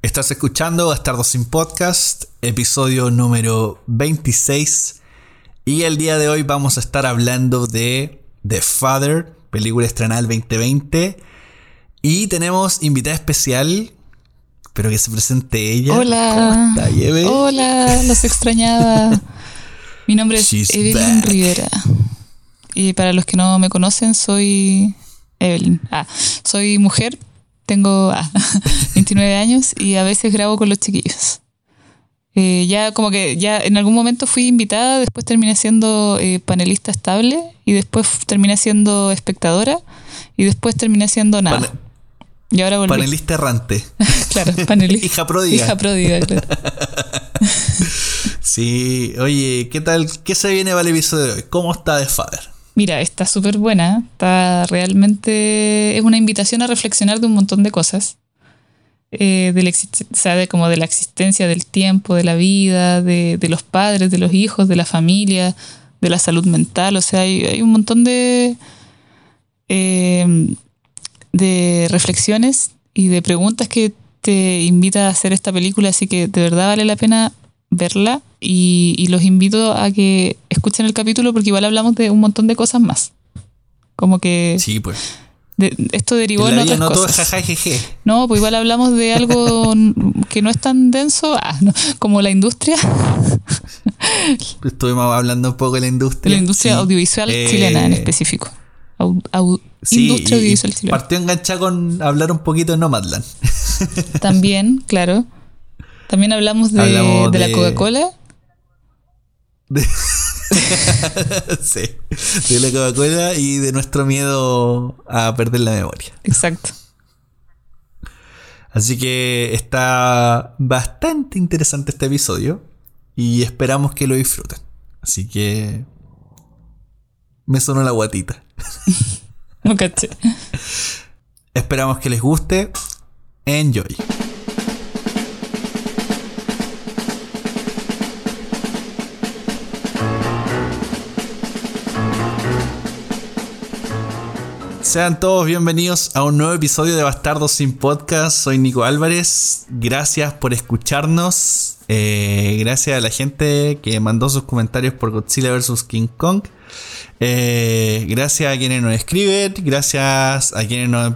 Estás escuchando Bastardos sin Podcast, episodio número 26. Y el día de hoy vamos a estar hablando de The Father, película estrenada el 2020. Y tenemos invitada especial. Espero que se presente ella. Hola. Hola, los extrañaba. Mi nombre es Evelyn Rivera. Y para los que no me conocen, soy Evelyn. Ah, soy mujer, tengo 29 ah, años y a veces grabo con los chiquillos. Eh, ya como que ya en algún momento fui invitada, después terminé siendo eh, panelista estable y después terminé siendo espectadora y después terminé siendo nada. y ahora volví. Panelista errante. claro, panelista. Hija pródiga. Hija pródiga, claro. sí, oye, ¿qué tal? ¿Qué se viene para el episodio de hoy? ¿Cómo está The Father? Mira, está súper buena. Está realmente. Es una invitación a reflexionar de un montón de cosas. Eh, de, la como de la existencia del tiempo, de la vida, de, los padres, de los hijos, de la familia, de la salud mental. O sea, hay, un montón de. Em, de reflexiones y de preguntas que te invita a hacer esta película, así que de verdad vale la pena verla y, los invito a que escuchen el capítulo porque igual hablamos de un montón de cosas más. Como que... Sí, pues. esto derivó en, otras no cosas. no, pues igual hablamos de algo que no es tan denso ah, como la industria. Estuvimos hablando un poco de la industria. La industria audiovisual eh, chilena en específico. industria audiovisual chilena. Partió enganchada con hablar un poquito de Nomadland. También, claro. También hablamos de, la Coca-Cola. sí, de la Coca-Cola y de nuestro miedo a perder la memoria. Exacto. Así que está bastante interesante este episodio y esperamos que lo disfruten. Así que me sonó la guatita. no caché. Esperamos que les guste. Enjoy. Sean todos bienvenidos a un nuevo episodio de Bastardos sin Podcast. Soy Nico Álvarez. Gracias por escucharnos. Eh, gracias a la gente que mandó sus comentarios por Godzilla vs. King Kong. Eh, gracias a quienes nos escriben. Gracias a quienes nos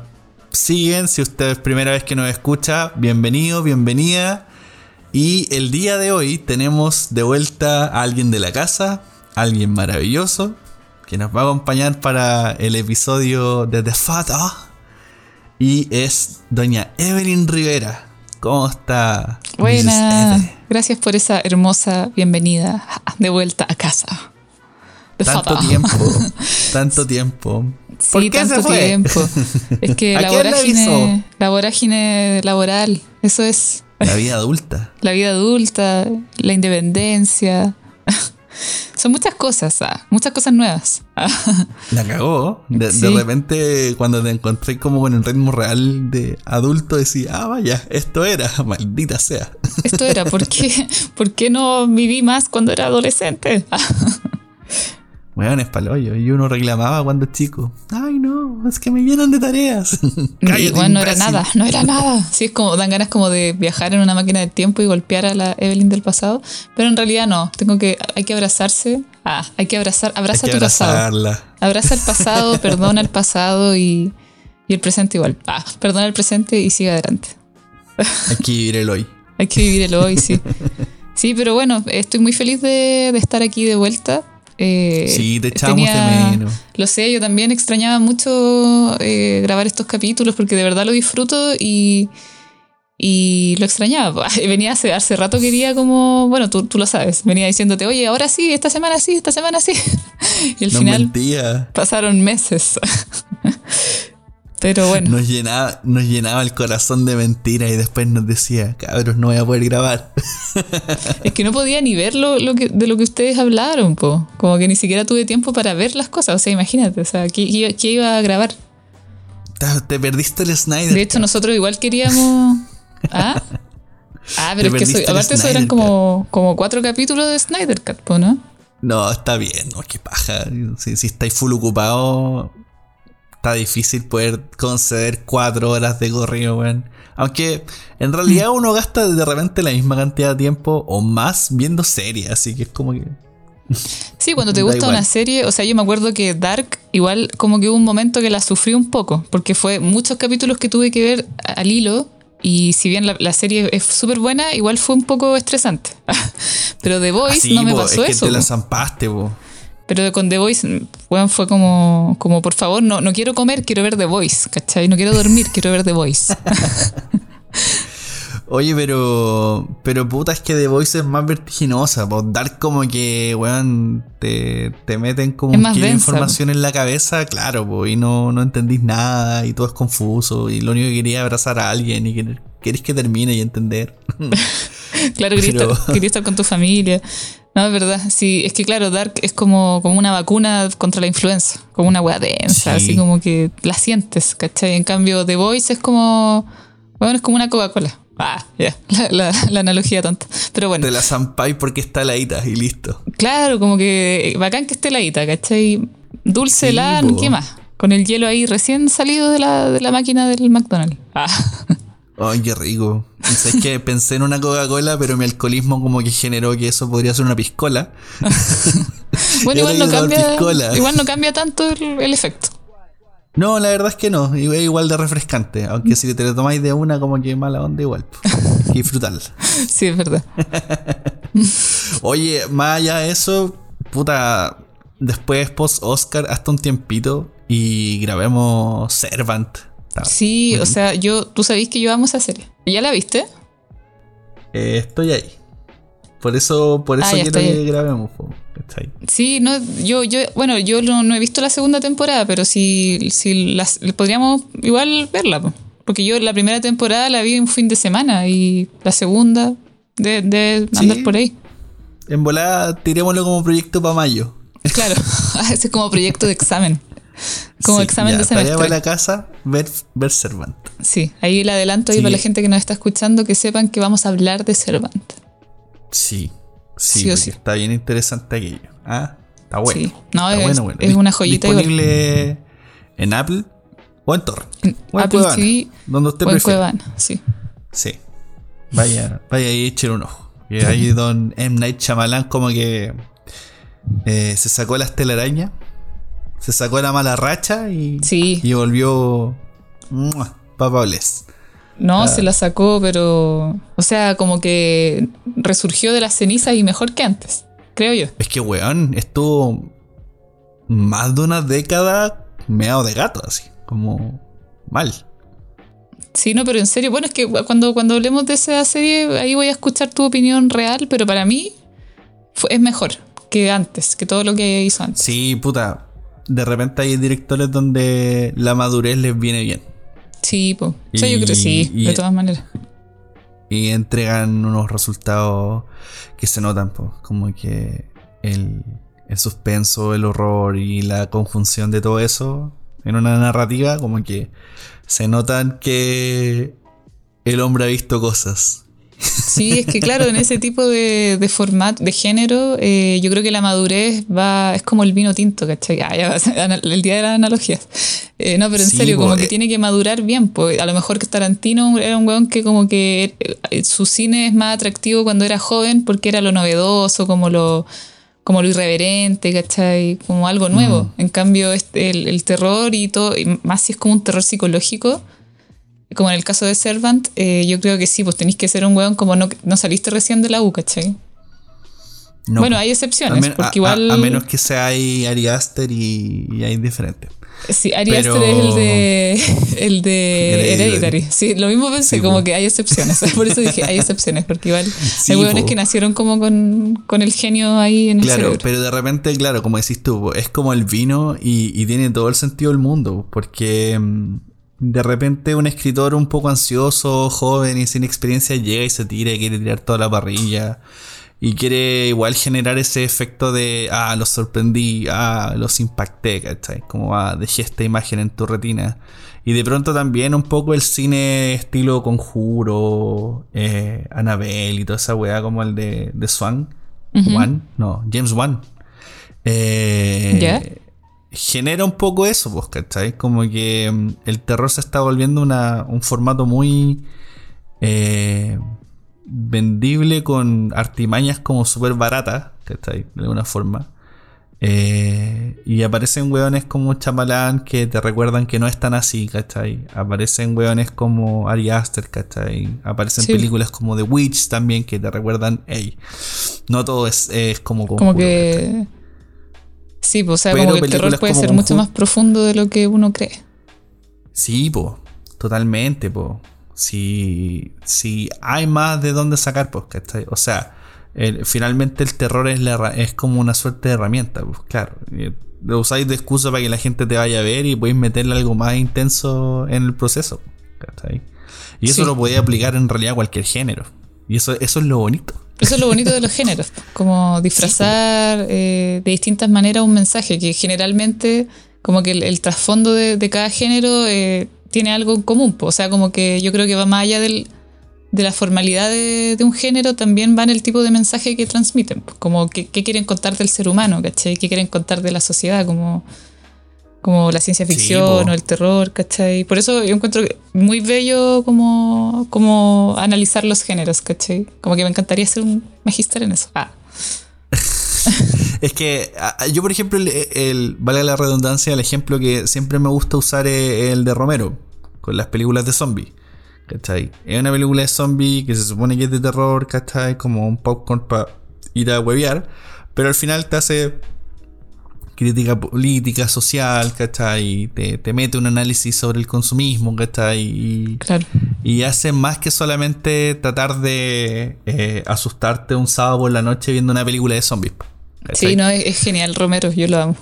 siguen. Si usted es primera vez que nos escucha, bienvenido, bienvenida. Y el día de hoy tenemos de vuelta a alguien de la casa, alguien maravilloso, que nos va a acompañar para el episodio de The Father. Y es doña Evelyn Rivera. ¿Cómo está? Buena. Gracias por esa hermosa bienvenida de vuelta a casa. tanto tiempo. tanto tiempo. sí, tanto tiempo. Es que la vorágine, la vorágine laboral, eso es. La vida adulta. La vida adulta, la independencia. Son muchas cosas, ah, muchas cosas nuevas. La cagó. De, repente, cuando te encontré como en el ritmo real de adulto, decía, ah, vaya, esto era, maldita sea. Esto era, ¿por qué, ¿por qué no viví más cuando era adolescente? Bueno, es paloyo. Y uno reclamaba cuando chico. Ay, no, es que me llenan de tareas. Igual no era nada, no era nada. Sí, es como, dan ganas como de viajar en una máquina de tiempo y golpear a la Evelyn del pasado. Pero en realidad no. Tengo que, hay que abrazarse. Ah, hay que abrazar, abraza tu pasado. Abraza el pasado, perdona el pasado y, y el presente igual. Ah, perdona el presente y sigue adelante. Hay que vivir el hoy. hay que vivir el hoy, sí. Sí, pero bueno, estoy muy feliz de, de estar aquí de vuelta. Eh, sí, te echamos de menos. Lo sé, yo también extrañaba mucho eh, grabar estos capítulos porque de verdad lo disfruto y, y lo extrañaba. Venía hace, hace rato, quería como, bueno, tú, tú, lo sabes, venía diciéndote, oye, ahora sí, esta semana sí, esta semana sí. y al final pasaron meses. Pero bueno. Nos llenaba, nos llenaba el corazón de mentiras y después nos decía, cabros, no voy a poder grabar. Es que no podía ni ver lo, que, de lo que ustedes hablaron, po. Como que ni siquiera tuve tiempo para ver las cosas. O sea, imagínate, o sea, ¿qué, iba a grabar? Te, perdiste el Snyder. De hecho, nosotros igual queríamos. ¿Ah? Ah, pero es que aparte eso eran como, como cuatro capítulos de Snyder Cut, ¿no? No, está bien, no, qué paja. Si, si estáis full ocupado, está difícil poder conceder cuatro horas de corrido, weón. Aunque en realidad Mm. uno gasta de repente la misma cantidad de tiempo o más viendo series, así que es como que. Sí, cuando te gusta igual. una serie, o sea, yo me acuerdo que Dark, igual como que hubo un momento que la sufrí un poco, porque fue muchos capítulos que tuve que ver al hilo, y si bien la, la serie es súper buena, igual fue un poco estresante. Pero The Voice Así, no me pasó es que eso. te la zampaste. Pero con The Voice, bueno, fue como, como por favor, no, no quiero comer, quiero ver The Voice, ¿cachai? No quiero dormir, quiero ver The Voice. Oye, pero. Pero puta, es que The Voice es más vertiginosa. Pues Dark, como que, weón, te, te meten como un de información en la cabeza, claro, po, y no, no entendís nada, y todo es confuso, y lo único que quería es abrazar a alguien y querés que termine y entender. Claro, quería, Pero- estar, quería estar con tu familia. No, es verdad. Sí, es que claro, Dark es como, como una vacuna contra la influenza, como una weá densa, Sí. así como que la sientes, ¿cachai? En cambio, The Voice es como, bueno, es como una Coca-Cola. Ah, ya, la, la- la analogía tonta. Pero bueno, Te la zampáis porque está heladita y listo. claro, como que bacán que esté heladita, ¿cachai? Dulce, Sí, helada. ¿qué más? Con el hielo ahí recién salido de la, de la máquina del McDonald's. Ah. Ay, qué rico. Es que pensé en una Coca-Cola, pero mi alcoholismo como que generó que eso podría ser una piscola. Bueno, igual no, cambia, igual no cambia tanto el, el efecto. No, la verdad es que no. Es igual de refrescante. Aunque si te lo tomáis de una, como que mala onda, igual. Hay que disfrutarla. Sí, es verdad. Oye, más allá de eso, puta, después post-Oscar, hasta un tiempito y grabemos Servant. Está- Sí, o sea, yo, tú sabés que yo amo esa serie. ¿Ya la viste? Eh, estoy ahí. Por eso, por eso Ah, quiero que grabemos. po. Está ahí. Sí, no, yo, yo, bueno, yo no, no he visto la segunda temporada, pero si, si las, podríamos igual verla, po. porque yo la primera temporada la vi un fin de semana y la segunda de, de Sí. andar por ahí. En volada, tirémoslo como proyecto para mayo. Claro, ese es como proyecto de examen, como Sí, examen ya, de semestre. para la casa, ver, Servant. Sí, ahí el adelanto ahí Sí. para la gente que nos está escuchando que sepan que vamos a hablar de Servant. Sí, sí, Sí está bien interesante aquello. Ah, está bueno. Sí. No, Está es- bueno, bueno. es una joyita igual. Disponible en Apple o en Torrent. En O en Apple Cuevana, TV donde usted o en. Cuevana, sí. Sí. Vaya, vaya ahí echenle un ojo. Y ahí don M. Night Shyamalan como que eh, se sacó las telarañas, se sacó la mala racha y, Sí. y volvió ¡mua! Papa Bless. No, Ah. se la sacó, pero. O sea, como que resurgió de las cenizas y mejor que antes, creo yo. Es que, weón, estuvo más de una década meado de gato, así, como mal. Sí, no, pero en serio, bueno, es que cuando, cuando hablemos de esa serie, ahí voy a escuchar tu opinión real, pero para mí fue- es mejor que antes, que todo lo que hizo antes. Sí, puta. De repente hay directores donde la madurez les viene bien. Sí, pues. O sea, yo creo que sí, Y- de todas maneras. y entregan unos resultados que se notan, pues, como que el, el suspenso, el horror y la conjunción de todo eso en una narrativa, como que se notan que el hombre ha visto cosas. Sí, es que claro, en ese tipo de, de formato, de género, eh, yo creo que la madurez va, es como el vino tinto, ¿cachai? Ah, ya va a ser ana- el día de las analogías. Eh, no, pero en Sí, serio, como eh. que tiene que madurar bien, pues a lo mejor que Tarantino era un weón que como que su cine es más atractivo cuando era joven porque era lo novedoso, como lo como lo irreverente, ¿cachai? Como algo nuevo. Mm. En cambio, este, el, el terror y todo, y más si es como un terror psicológico, como en el caso de Servant, eh, yo creo que sí, pues tenéis que ser un weón como no, no saliste recién de la U, ¿cachai? No, bueno, hay excepciones, men- porque a- igual... a, a menos que sea ahí Ari Aster y, y hay diferente. Sí, Ari pero- Aster es el de, el de Hereditary. Sí, lo mismo pensé, Sí, como po. que hay excepciones. Por eso dije, hay excepciones, porque igual Sí, hay hueones po. que nacieron como con, con el genio ahí en el Claro, cerebro. pero de repente, claro, como decís tú, es como el vino y, y tiene todo el sentido del mundo, porque mm, de repente un escritor un poco ansioso, joven y sin experiencia llega y se tira y quiere tirar toda la parrilla y quiere igual generar ese efecto de, ah, los sorprendí, ah, los impacté, ¿cachai? Como, ah, dejé esta imagen en tu retina. Y de pronto también un poco el cine estilo Conjuro, eh, Annabelle y toda esa weá como el de, de Swan. No, James Wan. Eh. Genera un poco eso, pues, ¿cachai? Como que mm, el terror se está volviendo una, un formato muy eh, vendible con artimañas como súper baratas, ¿cachai? De alguna forma. Eh, y aparecen weones como Chamalán que te recuerdan que no es tan así, ¿cachai? Aparecen weones como Ari Aster, ¿cachai? Aparecen películas como The Witch también que te recuerdan, hey, no todo es, como... Como que... Sí, pues, o sea, como que el terror puede ser mucho más profundo de lo que uno cree. Sí, pues, totalmente, pues. Si, si hay más de dónde sacar, pues, ¿cachai? O sea finalmente el terror es, es como una suerte de herramienta, pues claro. Lo usáis de excusa para que la gente te vaya a ver y podéis meterle algo más intenso en el proceso. Y eso lo podéis aplicar en realidad a cualquier género. Y eso, eso es lo bonito. Eso es lo bonito de los géneros, como disfrazar eh, de distintas maneras un mensaje que generalmente como que el, trasfondo de, cada género eh, tiene algo en común. O sea, como que yo creo que va más allá del, de la formalidad de, un género también va en el tipo de mensaje que transmiten, como qué, quieren contar del ser humano, ¿cachai? ¿Qué quieren contar de la sociedad? Como, como la ciencia ficción o el terror, ¿cachai? Por eso yo encuentro muy bello como, como analizar los géneros, ¿cachai? Como que me encantaría ser un magister en eso. Ah. es que yo, por ejemplo, el, vale la redundancia, el ejemplo que siempre me gusta usar es el de Romero, con las películas de zombies. ¿cachai? Es una película de zombie que se supone que es de terror, ¿cachai? Como un popcorn para ir a huevear, pero al final te hace crítica política, social, ¿cachai? Te, te mete un análisis sobre el consumismo, ¿cachai? Y, claro. y hace más que solamente tratar de eh, asustarte un sábado por la noche viendo una película de zombies. Sí, no, es, genial, Romero, yo lo amo.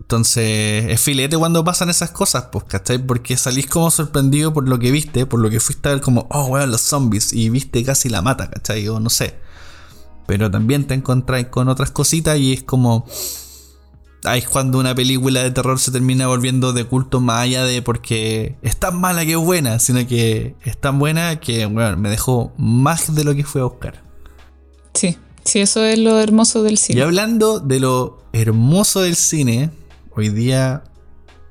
Entonces, es filete cuando pasan esas cosas, pues, ¿cachai? Porque salís como sorprendido por lo que viste, por lo que fuiste a ver como, oh, weón, los zombies, y viste casi la mata, ¿cachai? O no sé. Pero también te encontráis con otras cositas y es como... Ahí es cuando una película de terror se termina volviendo de culto más allá de porque es tan mala que es buena, sino que es tan buena que, bueno, me dejó más de lo que fue a buscar. Sí, sí, eso es lo hermoso del cine. Y hablando de lo hermoso del cine, Hoy día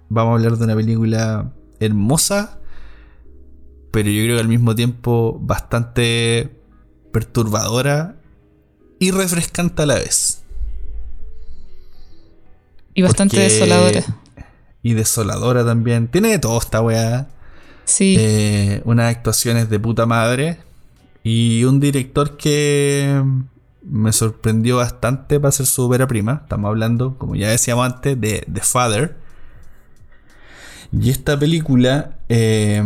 vamos a hablar de una película hermosa, pero yo creo que al mismo tiempo bastante perturbadora y refrescante a la vez. Y bastante desoladora. Y desoladora también. Tiene de todo esta weá. Sí. Eh, unas actuaciones de puta madre. Y un director que me sorprendió bastante para ser su ópera prima. Estamos hablando, como ya decíamos antes, de The Father. Y esta película eh,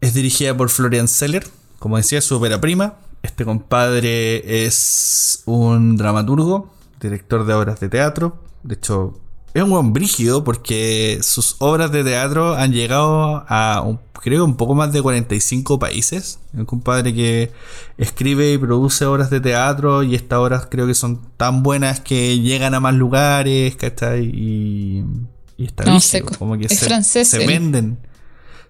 es dirigida por Florian Seller. Como decía, su ópera prima. Este compadre es un dramaturgo, director de obras de teatro. De hecho, es un buen brígido porque sus obras de teatro han llegado a un, creo un poco más de 45 países. Un compadre que escribe y produce obras de teatro y estas obras creo que son tan buenas que llegan a más lugares, ¿cachai? Y, y está no, como que es se, francés. Se venden.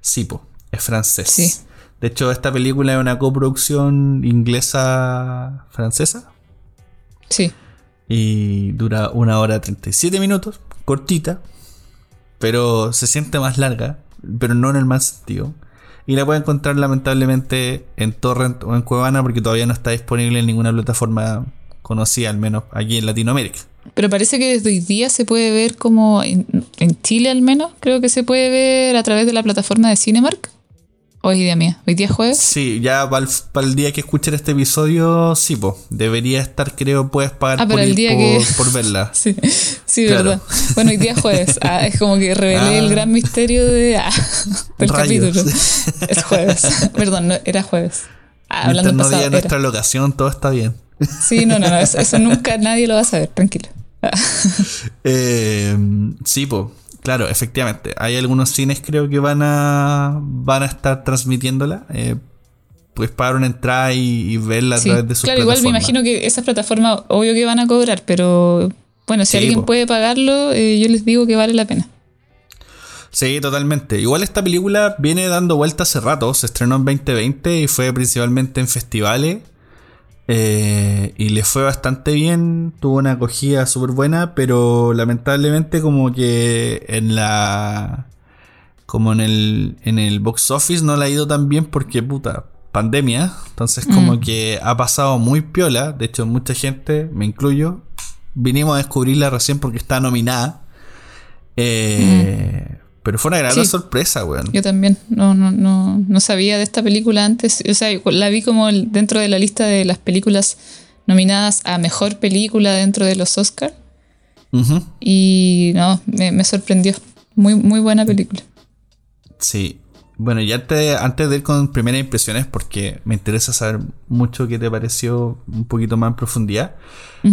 Sí, po, es francés. De hecho, esta película es una coproducción inglesa-francesa. Sí. Y dura una hora 37 minutos cortita, pero se siente más larga, pero no en el mal sentido. Y la puede encontrar lamentablemente en Torrent o en Cuevana porque todavía no está disponible en ninguna plataforma conocida, al menos aquí en Latinoamérica. Pero parece que desde hoy día se puede ver como en, en Chile al menos, creo que se puede ver a través de la plataforma de Cinemark. Hoy día mía, hoy día jueves. Sí, ya para el, día que escuchen este episodio, sí, pues, debería estar, creo, puedes pagar ah, por, el día que... por verla. sí, sí verdad. Bueno, hoy día jueves. Ah, es como que revelé el ah. gran misterio de, ah, del capítulo. Es jueves. Perdón, no, era jueves. Ah, hablando no pasado, nuestra locación, todo está bien. Sí, no, no, no, eso, nunca nadie lo va a saber, tranquilo. eh, sí, pues. Claro, efectivamente. Hay algunos cines creo que van a van a estar transmitiéndola. Eh, puedes pagar una entrada y, verla a través de su Claro, igual me imagino que esas plataformas, obvio que van a cobrar, pero bueno, si alguien puede pagarlo, eh, yo les digo que vale la pena. Sí, totalmente. Igual esta película viene dando vueltas hace rato. Se estrenó en 2020 y fue principalmente en festivales. Eh, y le fue bastante bien, tuvo una acogida súper buena, pero lamentablemente como que en la... Como en el, en el box office no le ha ido tan bien porque puta, pandemia. Entonces como Mm. que ha pasado muy piola. De hecho mucha gente, me incluyo, vinimos a descubrirla recién porque está nominada. Eh, Pero fue una gran Sí. sorpresa, weón. Yo también no, no, no, no sabía de esta película antes. O sea, la vi como dentro de la lista de las películas nominadas a mejor película dentro de los Oscars. Y no, me, me sorprendió. Muy, muy buena película. Sí. Bueno, y antes, antes de ir con primeras impresiones, porque me interesa saber mucho qué te pareció un poquito más en profundidad.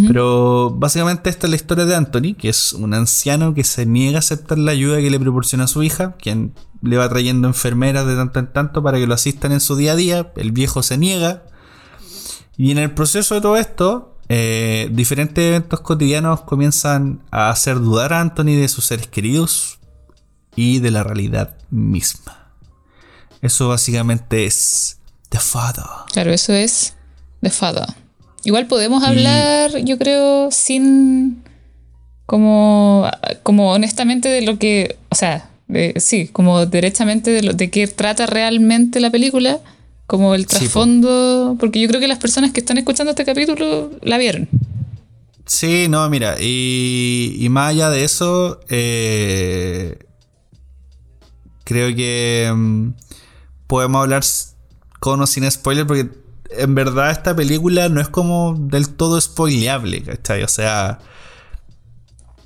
Pero básicamente esta es la historia de Anthony, que es un anciano que se niega a aceptar la ayuda que le proporciona su hija, quien le va trayendo enfermeras de tanto en tanto para que lo asistan en su día a día. El viejo se niega. Y en el proceso de todo esto, eh, diferentes eventos cotidianos comienzan a hacer dudar a Anthony de sus seres queridos y de la realidad misma. Eso básicamente es The Father. Claro, eso es The Father. Igual podemos Y- hablar, yo creo, sin como, como honestamente de lo que, o sea, de- sí, como derechamente de lo de qué trata realmente la película, como el Sí, trasfondo, porque yo creo que las personas que están escuchando este capítulo la vieron. Sí, no, mira, y, y más allá de eso, eh, creo que mm, podemos hablar con o sin spoiler, porque en verdad esta película no es como del todo spoileable, ¿cachai? O sea,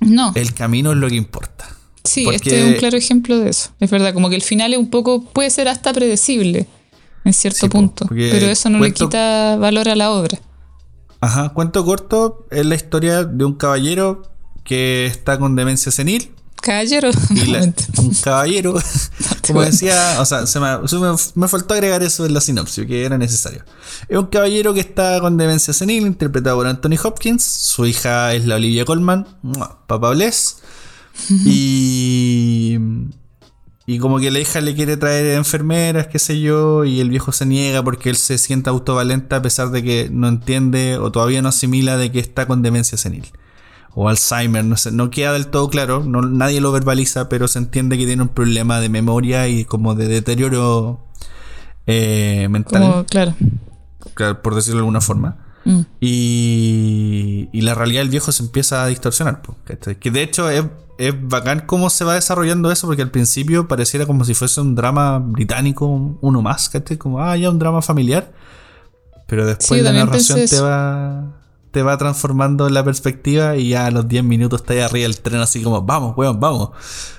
No, el camino es lo que importa. sí, porque- este es un claro ejemplo de eso. Es verdad, como que el final es un poco, puede ser hasta predecible en cierto Sí, punto, pero eso no cuento- le quita valor a la obra. Ajá, cuento corto, es la historia de un caballero que está con demencia senil. Caballero, la- un caballero, como decía, o sea, se me, se me- me faltó agregar eso en la sinopsis, que era necesario. Es un caballero que está con demencia senil, interpretado por Anthony Hopkins. Su hija es la Olivia Colman, papá bless. Y. Y como que la hija le quiere traer enfermeras, qué sé yo, y el viejo se niega porque él se siente autovalente a pesar de que no entiende o todavía no asimila de que está con demencia senil. O Alzheimer, no sé, no queda del todo claro, no, nadie lo verbaliza, pero se entiende que tiene un problema de memoria y como de deterioro eh, mental, Como, claro. por decirlo de alguna forma. Mm. Y, y la realidad del viejo se empieza a distorsionar. Que de hecho es, es bacán cómo se va desarrollando eso, porque al principio pareciera como si fuese un drama británico, uno más, ¿cachai? Como, ah, ya un drama familiar. Pero después Sí, la narración te va, te va transformando la perspectiva y ya a los 10 minutos estás ahí arriba del tren así como, vamos, weón, vamos.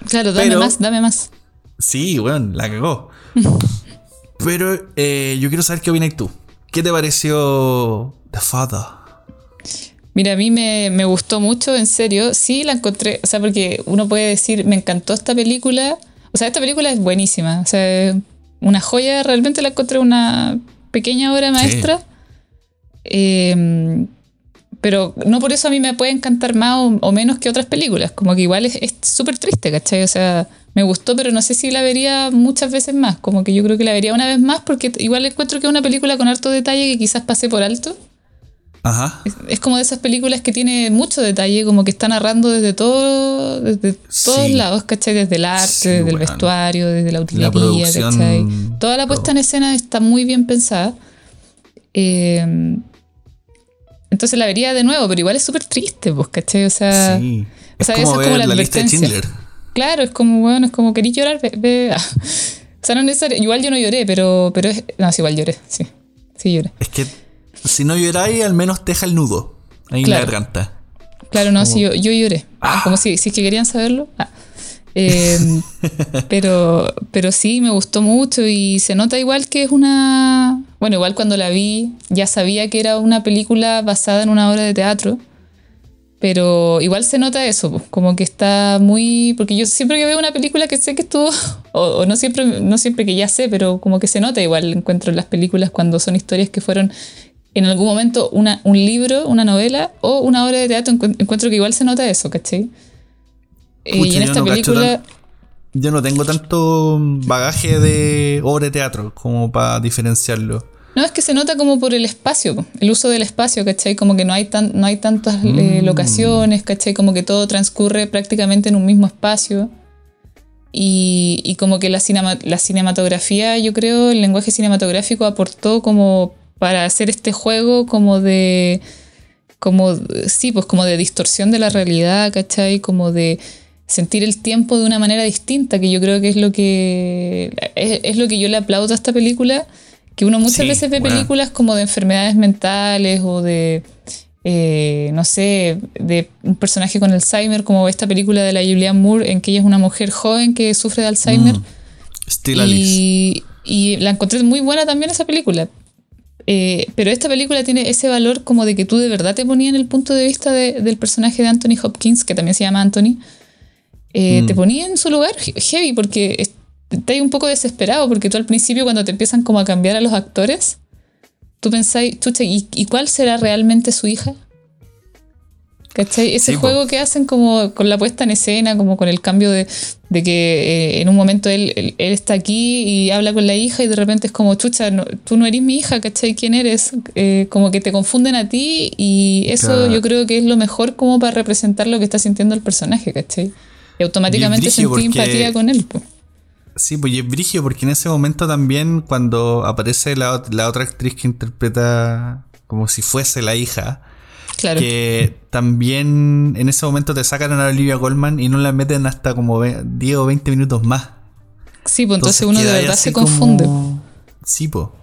Claro, dame Pero- más, dame más. Sí, weón, la cagó. Pero eh, yo quiero saber qué opinas tú. ¿Qué te pareció The Father? Mira, a mí me, me gustó mucho, en serio. Sí, la encontré, o sea, porque uno puede decir, me encantó esta película. O sea, esta película es buenísima. O sea, una joya, realmente la encontré una pequeña obra maestra. Eh, pero no por eso a mí me puede encantar más o, o menos que otras películas. Como que igual es es súper triste, ¿cachai? O sea, me gustó, pero no sé si la vería muchas veces más. Como que yo creo que la vería una vez más porque igual encuentro que es una película con harto detalle que quizás pasé por alto. Ajá. Es como de esas películas que tiene mucho detalle, como que está narrando desde todo, desde todos Sí. lados, ¿cachai? Desde el arte, Sí, desde el weón. vestuario, desde la utilería, producción, ¿cachai? Toda la puesta todo. en escena está muy bien pensada. Eh, entonces la vería de nuevo, pero igual es súper triste, pues, ¿cachai? O sea, sí. o Es sea, como esa es como la la lista de. Schindler. claro, es como, bueno, es como, ¿querís llorar? Ve, ve. O sea, no necesariamente, igual yo no lloré, pero, pero es, no, sí, igual lloré, sí, sí lloré. Es que si no lloráis, al menos te deja el nudo ahí Claro. en la garganta. Claro, no, sí, yo, yo lloré. Ah, como si, si es que querían saberlo. Ah. Eh, pero, pero sí, me gustó mucho y se nota igual que es una... Bueno, igual cuando la vi ya sabía que era una película basada en una obra de teatro. Pero igual se nota eso, como que está muy... Porque yo siempre que veo una película que sé que estuvo... O, o no, siempre, no siempre que ya sé, pero como que se nota igual encuentro en las películas cuando son historias que fueron en algún momento una, un libro, una novela o una obra de teatro. encu- Encuentro que igual se nota eso, ¿cachai? Pucha, y en esta no película... Yo no tengo tanto bagaje de obra de teatro como para diferenciarlo. No, es que se nota como por el espacio, el uso del espacio, ¿cachai? Como que no hay, tan, no hay tantas eh, Mm. locaciones, ¿cachai? Como que todo transcurre prácticamente en un mismo espacio. Y, y como que la, cinema- la cinematografía, yo creo, el lenguaje cinematográfico aportó como para hacer este juego como de como, sí, pues como de distorsión de la realidad, ¿cachai? Como de sentir el tiempo de una manera distinta, que yo creo que es lo que es, es lo que yo le aplaudo a esta película, que uno muchas Sí, veces ve bueno. películas como de enfermedades mentales o de, eh, no sé, de un personaje con Alzheimer, como esta película de la Julianne Moore, en que ella es una mujer joven que sufre de Alzheimer. Mm. Still Alice. Y, y la encontré muy buena también esa película. Eh, pero esta película tiene ese valor como de que tú de verdad te ponías en el punto de vista de- del personaje de Anthony Hopkins, que también se llama Anthony. Eh, Mm. Te ponías en su lugar he- heavy porque es- estás un poco desesperado porque tú al principio cuando te empiezan como a cambiar a los actores, tú pensáis, chucha, ¿y, y cuál será realmente su hija? ¿Cachai? Ese Sí, po. juego que hacen como con la puesta en escena, como con el cambio de, de que eh, en un momento él, él, él está aquí y habla con la hija y de repente es como, chucha, no- tú no eres mi hija, ¿cachai? ¿Quién eres? Eh, como que te confunden a ti y eso Claro. yo creo que es lo mejor como para representar lo que está sintiendo el personaje, ¿cachai? Y automáticamente Y sentí porque- empatía con él. po. Sí, pues y es brigio porque en ese momento también cuando aparece la, la otra actriz que interpreta como si fuese la hija, Claro. que también en ese momento te sacan a Olivia Goldman y no la meten hasta como ve- 10 o 20 minutos más. Sí, pues entonces, uno de verdad se confunde. como- Sí, po.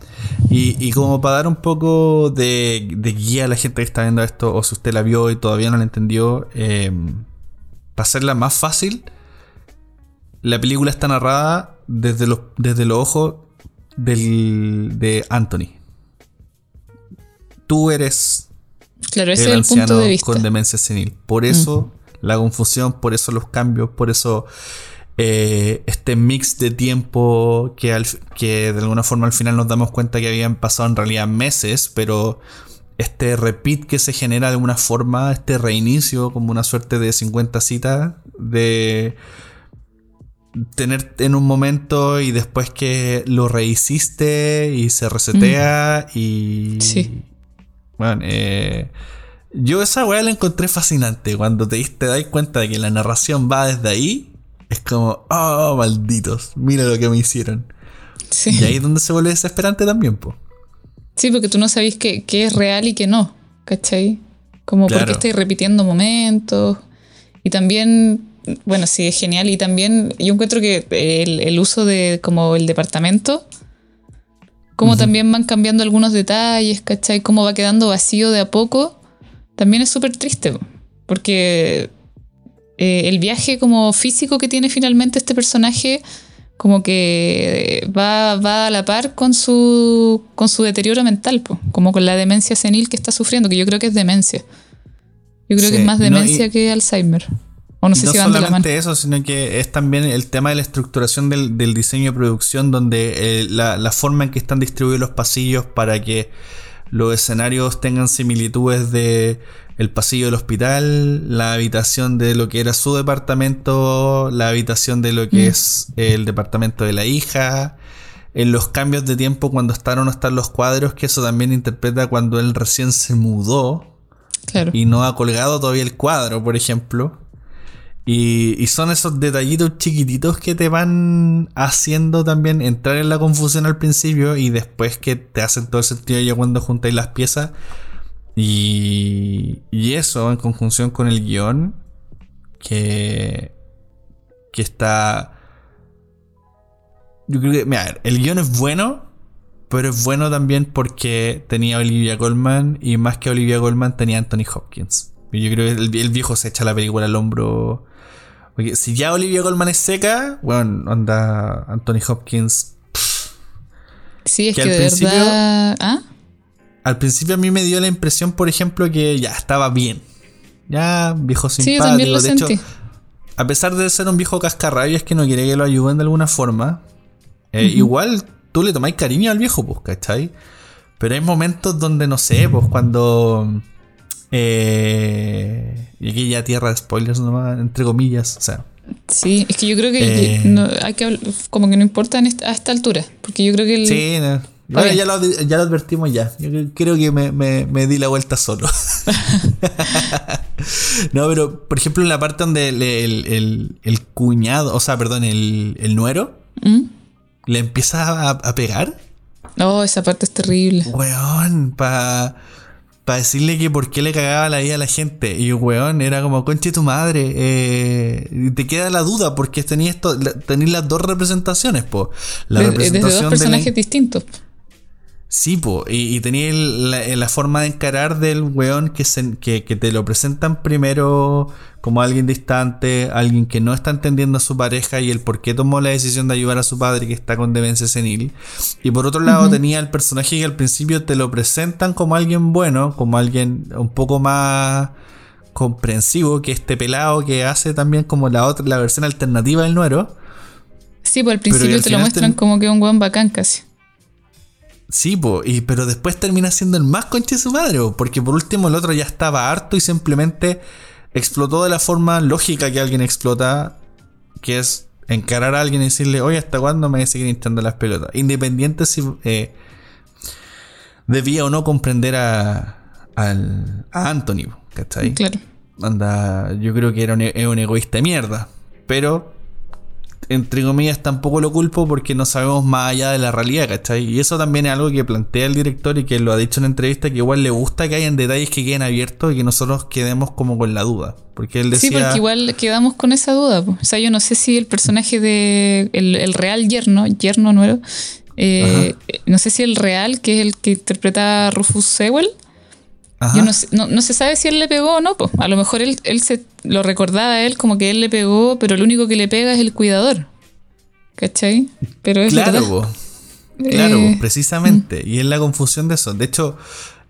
Y, y como para dar un poco de, de guía a la gente que está viendo esto, o si usted la vio y todavía no la entendió, eh, para hacerla más fácil, la película está narrada desde los, desde los ojos del, de Anthony. Tú eres Claro, ese el es el punto anciano de vista. con demencia senil. Por eso la confusión, por eso los cambios, por eso eh, este mix de tiempo que, al- que de alguna forma al final nos damos cuenta que habían pasado en realidad meses, pero este repeat que se genera de alguna forma, este reinicio como una suerte de 50 citas de tener en un momento y después que lo rehiciste y se resetea y... Sí. Bueno, eh, yo esa weá la encontré fascinante. Cuando te, te das cuenta de que la narración va desde ahí, es como, oh, malditos, mira lo que me hicieron. Sí. Y ahí es donde se vuelve desesperante también, po. Sí, porque tú no sabes qué, qué es real y qué no, ¿cachai? Como Claro. porque estáis repitiendo momentos. Y también, bueno, sí, es genial. Y también yo encuentro que el, el uso de como el departamento, como también van cambiando algunos detalles, ¿cachai? Cómo va quedando vacío de a poco, también es súper triste. po. Porque eh, el viaje como físico que tiene finalmente este personaje como que va, va a la par con su, con su deterioro mental, po, como con la demencia senil que está sufriendo, que yo creo que es demencia. Yo creo Sí, que es más no, demencia y- que Alzheimer. O no sé no si van de la mano. solamente eso, sino que es también el tema de la estructuración del, del diseño de producción, donde eh, la, la forma en que están distribuidos los pasillos para que los escenarios tengan similitudes de el pasillo del hospital, la habitación de lo que era su departamento, la habitación de lo que Mm. es el departamento de la hija, en los cambios de tiempo cuando están o no están los cuadros, que eso también interpreta cuando él recién se mudó Claro. y no ha colgado todavía el cuadro, por ejemplo. Y, y son esos detallitos chiquititos que te van haciendo también entrar en la confusión al principio y después que te hacen todo el sentido ya cuando juntáis las piezas. Y, y eso en conjunción con el guion que, que está... Yo creo que, mira, el guion es bueno, pero es bueno también porque tenía Olivia Colman y más que Olivia Colman tenía Anthony Hopkins. Y yo creo que el, el viejo se echa la película al hombro. Porque si ya Olivia Colman es seca, bueno, anda Anthony Hopkins. Sí, es que que, al de principio- verdad. ¿Ah? Al principio a mí me dio la impresión, por ejemplo, que ya estaba bien. Ya, viejo Sí, simpático. yo también lo de sentí. hecho, a pesar de ser un viejo cascarrabias que no quiere que lo ayuden de alguna forma, eh, igual tú le tomáis cariño al viejo, pues, ¿cachai? Pero hay momentos donde, no sé, pues cuando... Eh, y aquí ya tierra de spoilers nomás, entre comillas, o sea... Sí, es que yo creo que Eh. no, hay que como que no importa en esta- a esta altura, porque yo creo que el, Sí, no, Bueno, ya, lo, ya, lo, advertimos ya. Yo creo que me, me, me di la vuelta solo. no, pero por ejemplo en la parte donde el, el, el, cuñado, o sea, perdón, el, el nuero, ¿Mm? le empieza a, a pegar. No, oh, esa parte es terrible. Weón, para para decirle que por qué le cagaba la vida a la gente. Y weón, era como, conche tu madre. Eh, te queda la duda porque tenías las dos representaciones, po. La representación desde dos personajes distintos. Sí, po, y, y tenía la, forma de encarar del weón que, se, que, te lo presentan primero como alguien distante, alguien que no está entendiendo a su pareja y el por qué tomó la decisión de ayudar a su padre que está con demencia senil. Y por otro lado tenía el personaje que al principio te lo presentan como alguien bueno, como alguien un poco más comprensivo que este pelado que hace también como la otra, la versión alternativa del nuero. Sí, pues al principio te lo muestran como que un weón bacán casi. Sí, y, pero después termina siendo el más conche de su madre, porque por último el otro ya estaba harto y simplemente explotó de la forma lógica que alguien explota, que es encarar a alguien y decirle, oye, ¿hasta cuándo me voy a seguir hinchando las pelotas? Independiente si eh, debía o no comprender a, al, a Anthony, ¿cachai? Claro. Anda, yo creo que era un, un egoísta de mierda, pero entre comillas, tampoco lo culpo porque no sabemos más allá de la realidad, ¿cachai? Y eso también es algo que plantea el director y que lo ha dicho en entrevista, que igual le gusta que hayan detalles que queden abiertos y que nosotros quedemos como con la duda. Porque él decía... Sí, porque igual quedamos con esa duda. O sea, yo no sé si el personaje de... El, real yerno, yerno nuevo, eh, no sé si el real, que es el que interpreta a Rufus Sewell, no, no, se sabe si él le pegó o no, pues. A lo mejor él, él se lo recordaba a él como que él le pegó, pero el único que le pega es el cuidador. ¿Cachai? Pero es Claro, claro, eh, precisamente. Y es la confusión de eso. De hecho,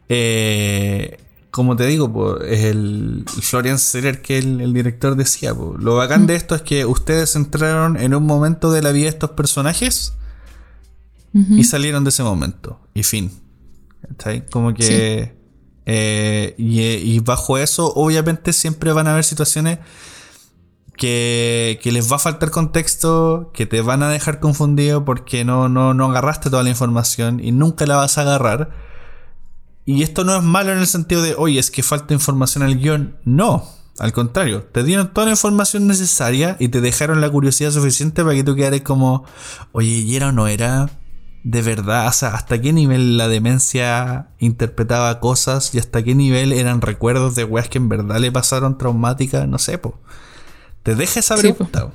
eh, como te digo, es el, Florian Seller que el, director decía. Lo bacán de esto es que ustedes entraron en un momento de la vida de estos personajes y salieron de ese momento. Y fin. ¿Cachai? Como que. Eh, y, bajo eso, obviamente, siempre van a haber situaciones que, les va a faltar contexto, que te van a dejar confundido porque no, no, no agarraste toda la información y nunca la vas a agarrar. Y esto no es malo en el sentido de, oye, es que falta información al guion. No, al contrario, te dieron toda la información necesaria y te dejaron la curiosidad suficiente para que tú quedaras como, oye, ¿y era o no era? De verdad, o sea, hasta qué nivel la demencia interpretaba cosas y hasta qué nivel eran recuerdos de weas que en verdad le pasaron traumáticas, no sé, po. Te deja esa pregunta.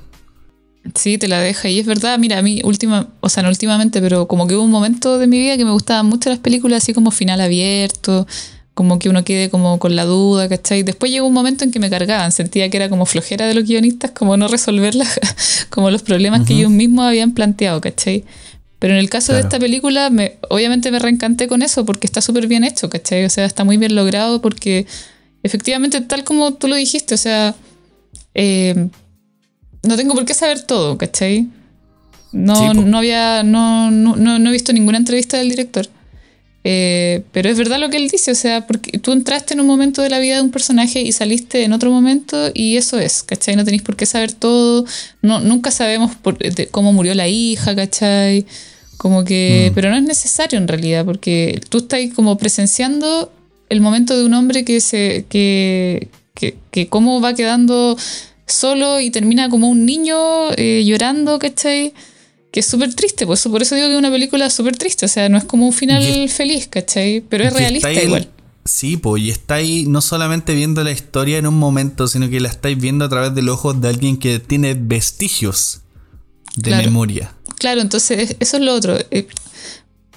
Sí, te la deja. Y es verdad, mira, a mí última, o sea, no últimamente, pero como que hubo un momento de mi vida que me gustaban mucho las películas así como final abierto, como que uno quede como con la duda, ¿cachai? Después llegó un momento en que me cargaban, sentía que era como flojera de los guionistas, como no resolver como los problemas que ellos mismos habían planteado, ¿cachai? Pero en el caso de esta película, me, obviamente me reencanté con eso porque está súper bien hecho, ¿cachai? O sea, está muy bien logrado porque efectivamente, tal como tú lo dijiste, o sea, eh, no tengo por qué saber todo, ¿cachai? No, no había, no, no, no, he visto ninguna entrevista del director. Eh, pero es verdad lo que él dice, o sea, porque tú entraste en un momento de la vida de un personaje y saliste en otro momento y eso es, ¿cachai? No tenéis por qué saber todo, no, nunca sabemos cómo murió la hija, ¿cachai? Como que, mm. pero no es necesario en realidad, porque tú estás como presenciando el momento de un hombre que se, que, que, que cómo va quedando solo y termina como un niño eh, llorando, ¿cachai? Que es súper triste, pues por eso digo que es una película súper triste, o sea, no es como un final feliz, ¿cachai? Pero es realista igual. Sí, pues, y estáis no solamente viendo la historia en un momento, sino que la estáis viendo a través de los ojos de alguien que tiene vestigios de memoria. Claro, entonces eso es lo otro. Eh,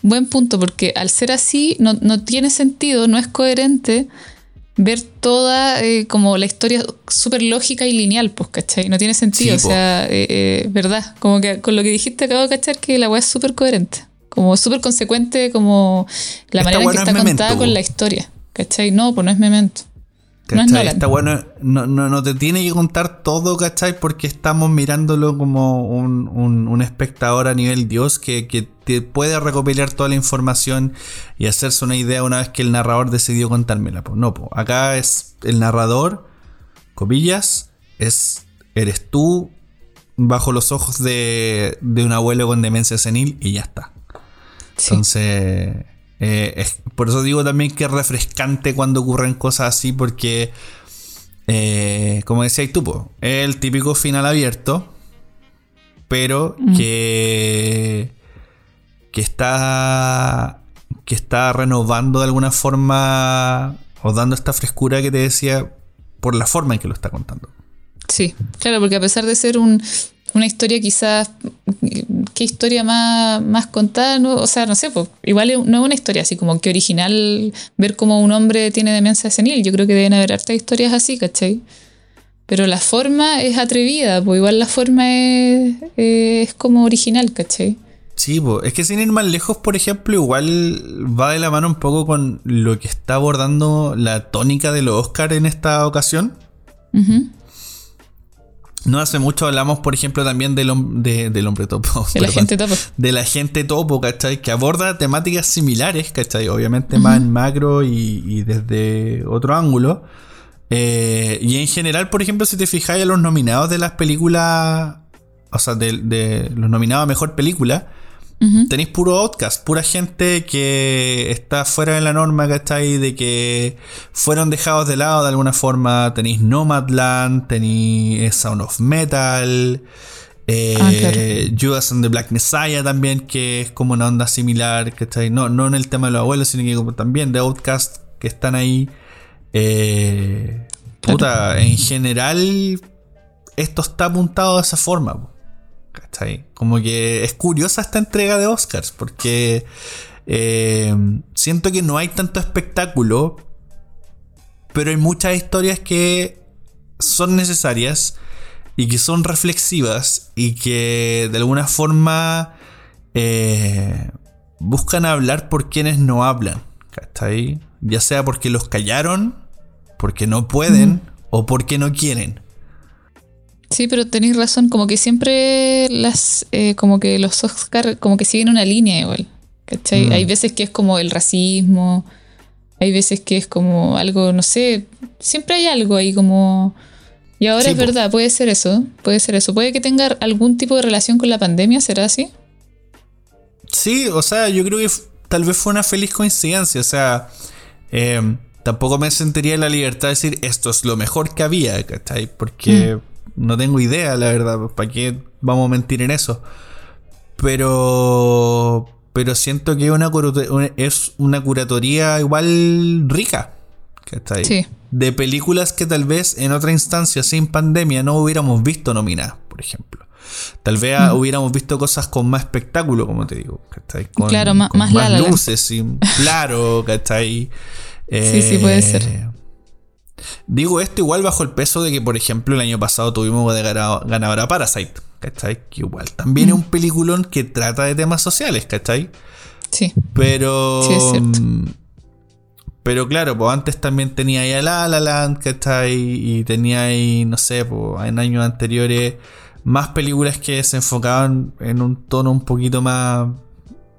buen punto, porque al ser así no, tiene sentido, no es coherente ver toda eh, como la historia súper lógica y lineal, pues, ¿cachai? No tiene sentido, o sea, eh, verdad, como que con lo que dijiste acabo de cachar que la weá es súper coherente, como súper consecuente, como la manera en que está contada con la historia, ¿cachai? No, pues no es memento. Está bueno, no, no, te tiene que contar todo, ¿cachai? Porque estamos mirándolo como un, espectador a nivel Dios que, te puede recopilar toda la información y hacerse una idea una vez que el narrador decidió contármela. No, acá es el narrador, comillas, es, eres tú bajo los ojos de, de un abuelo con demencia senil y ya está. Entonces, eh, es, por eso digo también que es refrescante cuando ocurren cosas así, porque, eh, como decía tú, es el típico final abierto, pero que, que está que está renovando de alguna forma o dando esta frescura que te decía por la forma en que lo está contando. Sí, claro, porque a pesar de ser un, una historia quizás, ¿qué historia más, más contada? No, o sea, no sé, pues, igual no es una historia así como que original ver cómo un hombre tiene demencia senil. Yo creo que deben haber hartas historias así, ¿cachai? Pero la forma es atrevida, pues igual la forma es, es como original, ¿cachai? Sí, pues, es que sin ir más lejos, por ejemplo, igual va de la mano un poco con lo que está abordando la tónica de los Oscar en esta ocasión. No hace mucho hablamos, por ejemplo, también del, del hombre topo. De la gente topo. De la gente topo, ¿cachai? Que aborda temáticas similares, ¿cachai? Obviamente más en macro y, desde otro ángulo. Eh, y en general, por ejemplo, si te fijáis a los nominados de las películas, o sea, de, de los nominados a mejor película, Tenéis puro outcast, pura gente que está fuera de la norma, ¿cachai? De que fueron dejados de lado de alguna forma. Tenéis Nomadland, tenéis Sound of Metal, eh, ah, Judas and the Black Messiah también, que es como una onda similar, ¿cachai? No, no en el tema de los abuelos, sino que también de outcast que están ahí. Eh, puta, en general, esto está apuntado de esa forma. ¿Cachai? Como que es curiosa esta entrega de Oscars porque eh, siento que no hay tanto espectáculo, pero hay muchas historias que son necesarias y que son reflexivas y que de alguna forma eh, buscan hablar por quienes no hablan, ¿cachai? Ya sea porque los callaron, porque no pueden o porque no quieren. Sí, pero tenéis razón, como que siempre las, eh, como que los Oscar como que siguen una línea igual, ¿cachai? Mm. Hay veces que es como el racismo, hay veces que es como algo, no sé, siempre hay algo ahí como... Y ahora es verdad, puede ser eso, puede ser eso, puede que tenga algún tipo de relación con la pandemia, ¿será así? Sí, o sea, yo creo que tal vez fue una feliz coincidencia, o sea, eh, tampoco me sentiría la libertad de decir esto es lo mejor que había, ¿cachai? Porque... Mm no tengo idea, la verdad. ¿Para qué vamos a mentir en eso? Pero. Pero siento que una es una curatoría igual rica. ¿Cachai? Sí. De películas que tal vez en otra instancia, sin pandemia, no hubiéramos visto nominadas, por ejemplo. Tal vez mm. hubiéramos visto cosas con más espectáculo, como te digo. ¿cachai? Con, claro, más, más, luces, y, claro, ¿cachai? sí, sí, puede ser. Digo esto igual bajo el peso de que, por ejemplo, el año pasado tuvimos de ganadora Parasite, ¿cachai? Que igual también es un peliculón que trata de temas sociales, ¿cachai? Sí. Pero. Sí, es cierto. Mm, pero claro, pues antes también tenía ahí a La La Land, ¿cachai? Y tenía ahí, no sé, pues en años anteriores más películas que se enfocaban en un tono un poquito más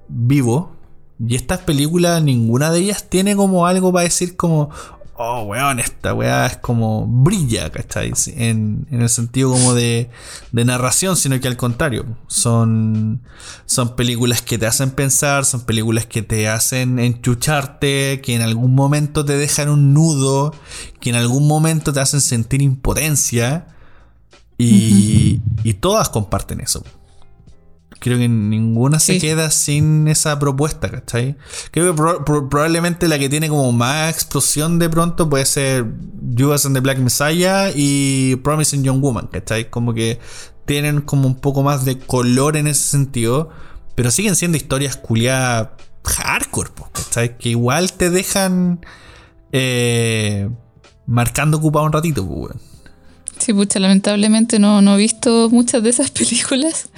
vivo. Y estas películas, ninguna de ellas tiene como algo para decir como, oh, weón, esta weá es como brilla, ¿cachai? En, en el sentido como de, de, narración, sino que al contrario, son, son películas que te hacen pensar, son películas que te hacen enchucharte, que en algún momento te dejan un nudo, que en algún momento te hacen sentir impotencia, y, y todas comparten eso. Creo que ninguna se queda sin esa propuesta, ¿cachai? Creo que probablemente la que tiene como más explosión de pronto puede ser Judas and the Black Messiah y Promising Young Woman, ¿cachai? Como que tienen como un poco más de color en ese sentido, pero siguen siendo historias culiadas hardcore, ¿cachai? Que igual te dejan eh, marcando ocupado un ratito, pues, Sí, pucha, lamentablemente no, no he visto muchas de esas películas,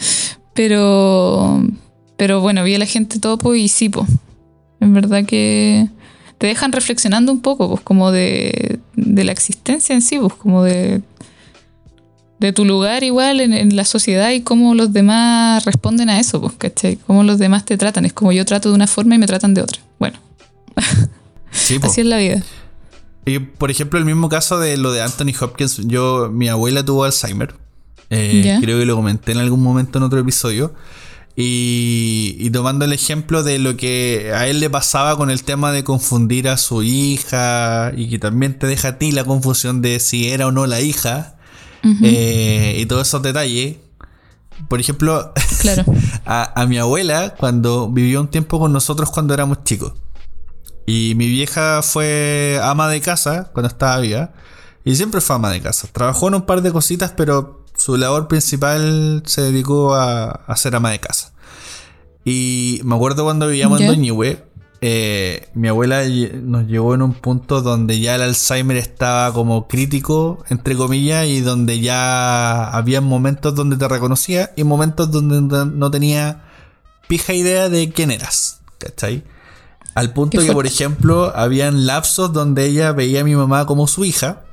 pero, pero bueno, vi a la gente topo y sí, pues. En verdad que te dejan reflexionando un poco, pues, como de, de la existencia en sí, pues, como de, de tu lugar igual en, la sociedad y cómo los demás responden a eso, pues, ¿cachai? Cómo los demás te tratan. Es como yo trato de una forma y me tratan de otra. Bueno, sí, así es la vida. Y por ejemplo, el mismo caso de lo de Anthony Hopkins, yo, mi abuela tuvo Alzheimer. Eh, creo que lo comenté en algún momento en otro episodio. Y, tomando el ejemplo de lo que a él le pasaba con el tema de confundir a su hija y que también te deja a ti la confusión de si era o no la hija eh, y todos esos detalles. Por ejemplo, a, mi abuela cuando vivió un tiempo con nosotros cuando éramos chicos. Y mi vieja fue ama de casa cuando estaba viva. Y siempre fue ama de casa. Trabajó en un par de cositas, pero su labor principal se dedicó a, a ser ama de casa. Y me acuerdo cuando vivíamos en Doñihue, eh, mi abuela nos llevó en un punto donde ya el Alzheimer estaba como crítico, entre comillas, y donde ya había momentos donde te reconocía y momentos donde no tenía pija idea de quién eras. ¿Cachai? Al punto que, por ejemplo, habían lapsos donde ella veía a mi mamá como su hija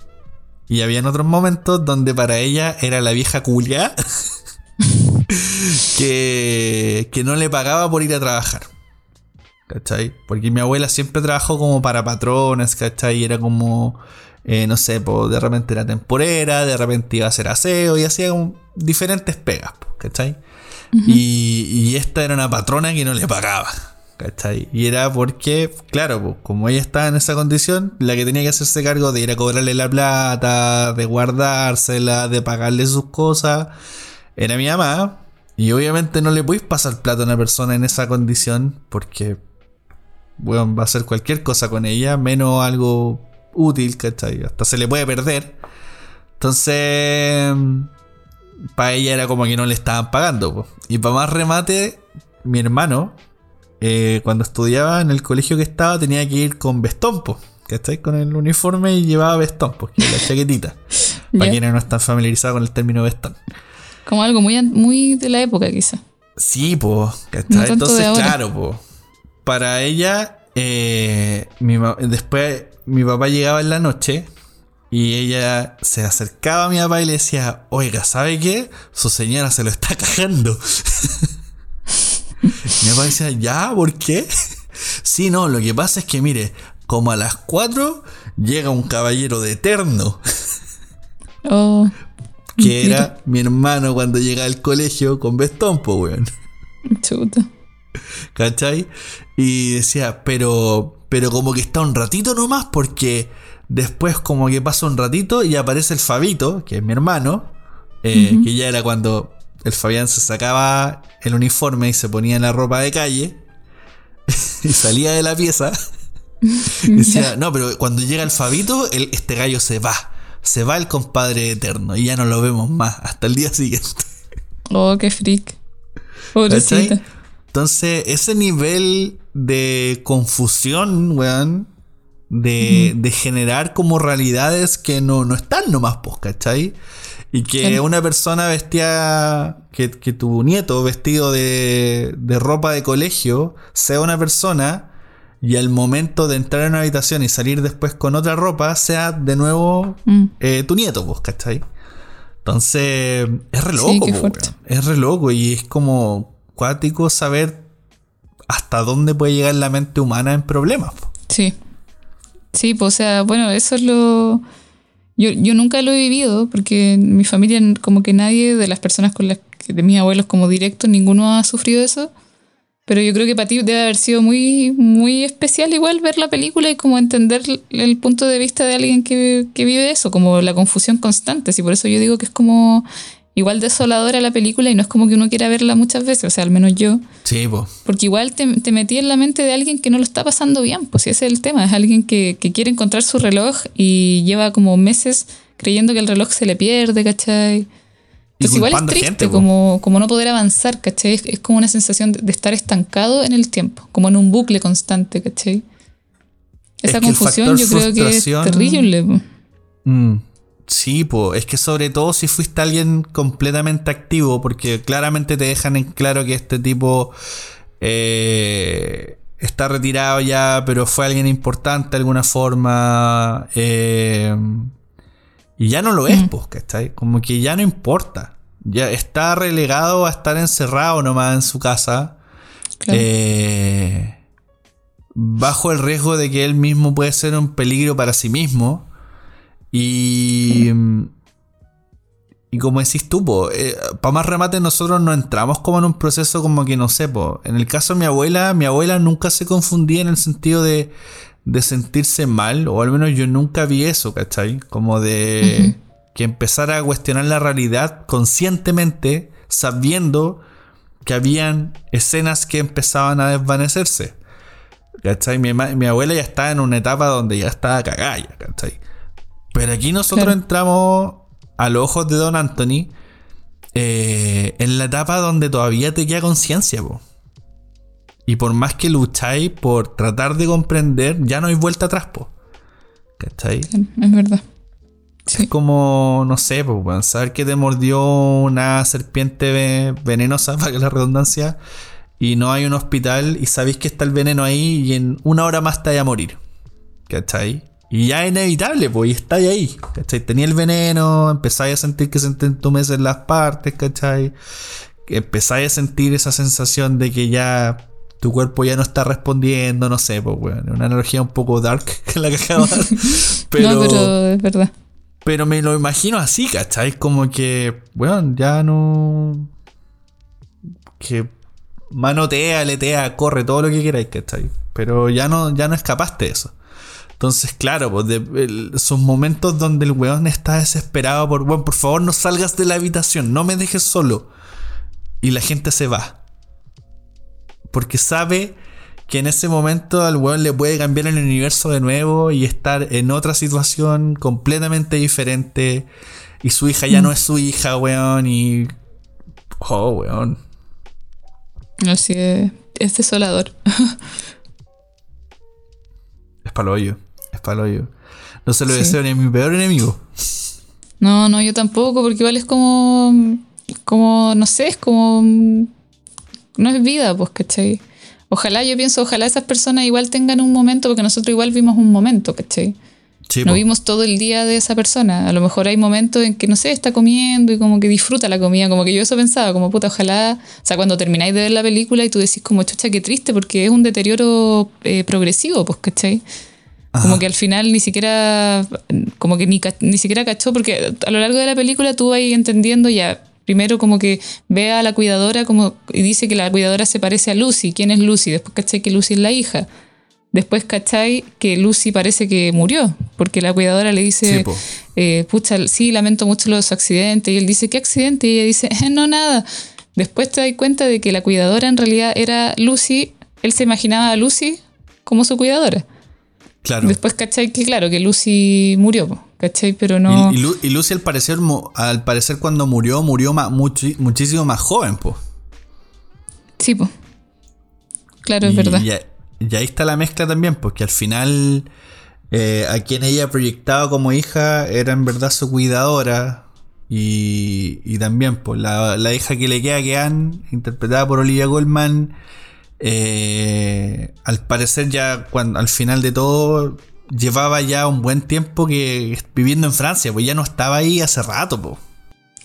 y habían otros momentos donde para ella era la vieja culia que, que no le pagaba por ir a trabajar. ¿Cachai? Porque mi abuela siempre trabajó como para patrones, ¿cachai? Y era como, eh, no sé, de repente era temporera, de repente iba a hacer aseo y hacía diferentes pegas, ¿cachai? y, y, esta era una patrona que no le pagaba. ¿Cachai? Y era porque, claro, como ella estaba en esa condición, la que tenía que hacerse cargo de ir a cobrarle la plata, de guardársela, de pagarle sus cosas, era mi mamá. Y obviamente no le podéis pasar plata a una persona en esa condición porque, bueno, va a hacer cualquier cosa con ella, menos algo útil, ¿cachai? Hasta se le puede perder. Entonces, para ella era como que no le estaban pagando. Y para más remate, mi hermano, eh, cuando estudiaba en el colegio que estaba, tenía que ir con vestón, que ¿cachai? Con el uniforme y llevaba vestón, pues, la chaquetita. para quienes no están familiarizados con el término vestón. Como algo muy, muy de la época, quizá. Sí, pues, Entonces, claro, pues. Para ella, eh, después mi papá llegaba en la noche y ella se acercaba a mi papá y le decía, oiga, ¿sabe qué? Su señora se lo está cagando. Mi papá decía, ¿ya? ¿Por qué? Sí, no, lo que pasa es que, mire, como a las 4 llega un caballero de eterno. Oh. Que era mi hermano cuando llega al colegio con vestón, weón. Chuta. ¿Cachai? Y decía, pero, pero como que está un ratito nomás, porque después como que pasa un ratito y aparece el Fabito, que es mi hermano, eh, que ya era cuando el Fabián se sacaba el uniforme y se ponía en la ropa de calle y salía de la pieza. y decía, no, pero cuando llega el Fabito, este gallo se va. Se va el compadre eterno y ya no lo vemos más hasta el día siguiente. Oh, qué freak. Pobrecita. Entonces, ese nivel de confusión, weón, de, de generar como realidades que no, no están nomás, pues, ¿cachai? Y que una persona vestía, que, tu nieto vestido de, ropa de colegio sea una persona y al momento de entrar en una habitación y salir después con otra ropa sea de nuevo mm. eh, tu nieto, pues, ¿cachai? Entonces, es re loco, es re loco y es como cuático saber hasta dónde puede llegar la mente humana en problemas. Sí. Sí, pues, o sea, bueno, eso es lo yo, yo nunca lo he vivido porque mi familia como que nadie de las personas con las que, de mis abuelos como directo, ninguno ha sufrido eso. Pero yo creo que para ti debe haber sido muy, muy especial igual ver la película y como entender el punto de vista de alguien que, que vive eso, como la confusión constante. Y por eso yo digo que es como igual desoladora la película y no es como que uno quiera verla muchas veces, o sea, al menos yo. Sí, pues. Porque igual te, te, metí en la mente de alguien que no lo está pasando bien, pues ese es el tema, es alguien que, que, quiere encontrar su reloj y lleva como meses creyendo que el reloj se le pierde, ¿cachai? Entonces igual es triste como, como no poder avanzar, ¿cachai? Es, como una sensación de, estar estancado en el tiempo, como en un bucle constante, ¿cachai? Esa confusión yo creo que es terrible. Mm. Sí, pues es que sobre todo si fuiste alguien completamente activo, porque claramente te dejan en claro que este tipo eh, está retirado ya, pero fue alguien importante de alguna forma. Eh, y ya no lo es, pues, ¿cachai? Como que ya no importa. Ya está relegado a estar encerrado nomás en su casa. Eh, bajo el riesgo de que él mismo puede ser un peligro para sí mismo. Y, y como decís tú, eh, para más remate nosotros no entramos como en un proceso como que no sé, po. en el caso de mi abuela, mi abuela nunca se confundía en el sentido de, de sentirse mal, o al menos yo nunca vi eso, ¿cachai? Como de que empezara a cuestionar la realidad conscientemente, sabiendo que habían escenas que empezaban a desvanecerse. ¿Cachai? Mi, mi abuela ya estaba en una etapa donde ya estaba cagada, ¿cachai? Pero aquí nosotros entramos a los ojos de Don Anthony eh, en la etapa donde todavía te queda conciencia, Y por más que lucháis por tratar de comprender, ya no hay vuelta atrás, po. ¿Cachai? Es verdad. Es como, no sé, pues, saber que te mordió una serpiente venenosa, para que la redundancia, y no hay un hospital y sabéis que está el veneno ahí y en una hora más te vaya a morir. ¿Cachai? Y ya es inevitable, pues, y estáis ahí, ¿cachai? Tenía el veneno, empezáis a sentir que se entumecen las partes, ¿cachai? Empezáis a sentir esa sensación de que ya tu cuerpo ya no está respondiendo, no sé, pues, bueno, una analogía un poco dark que la que acabo pero, no, pero es verdad. Pero me lo imagino así, ¿cachai? Como que, bueno, ya no... Que manotea, letea, corre, todo lo que queráis, ¿cachai? Pero ya no, ya no escapaste de eso. Entonces, claro, pues de, son momentos donde el weón está desesperado por, bueno, por favor no salgas de la habitación, no me dejes solo. Y la gente se va. Porque sabe que en ese momento al weón le puede cambiar el universo de nuevo y estar en otra situación completamente diferente. Y su hija ya no es su hija, weón. Y. Oh, weón. Así es. Es desolador. es palo Es palo No se lo deseo ni a mi peor enemigo. No, no, yo tampoco, porque igual es como. Como, no sé, es como. No es vida, pues, ¿cachai? Ojalá, yo pienso, ojalá esas personas igual tengan un momento, porque nosotros igual vimos un momento, ¿cachai? no vimos todo el día de esa persona. A lo mejor hay momentos en que, no sé, está comiendo y como que disfruta la comida. Como que yo eso pensaba, como puta, ojalá. O sea, cuando termináis de ver la película y tú decís, como chucha, qué triste, porque es un deterioro eh, progresivo, pues, ¿cachai? Como que al final ni siquiera, como que ni, ni siquiera cachó, porque a lo largo de la película tú vas entendiendo ya, primero como que ve a la cuidadora como, y dice que la cuidadora se parece a Lucy. ¿Quién es Lucy? Después caché que Lucy es la hija. Después cachai que Lucy parece que murió, porque la cuidadora le dice, sí, eh, pucha, sí, lamento mucho los accidentes. Y él dice, ¿qué accidente? Y ella dice, eh, no, nada. Después te das cuenta de que la cuidadora en realidad era Lucy. Él se imaginaba a Lucy como su cuidadora. Claro. Después cachai que, claro, que Lucy murió. ¿cachai? Pero no. Y, Lucy, al parecer, al parecer, cuando murió, murió muchísimo más joven, pues. Sí, pues. Claro, es verdad. Y, ahí está la mezcla también, porque al final. Eh, a quien ella proyectaba como hija era en verdad su cuidadora. Y, también, pues, la, la, hija que le queda, que Anne, interpretada por Olivia Goldman. Eh, al parecer, ya cuando al final de todo llevaba ya un buen tiempo que viviendo en Francia, pues ya no estaba ahí hace rato, pues.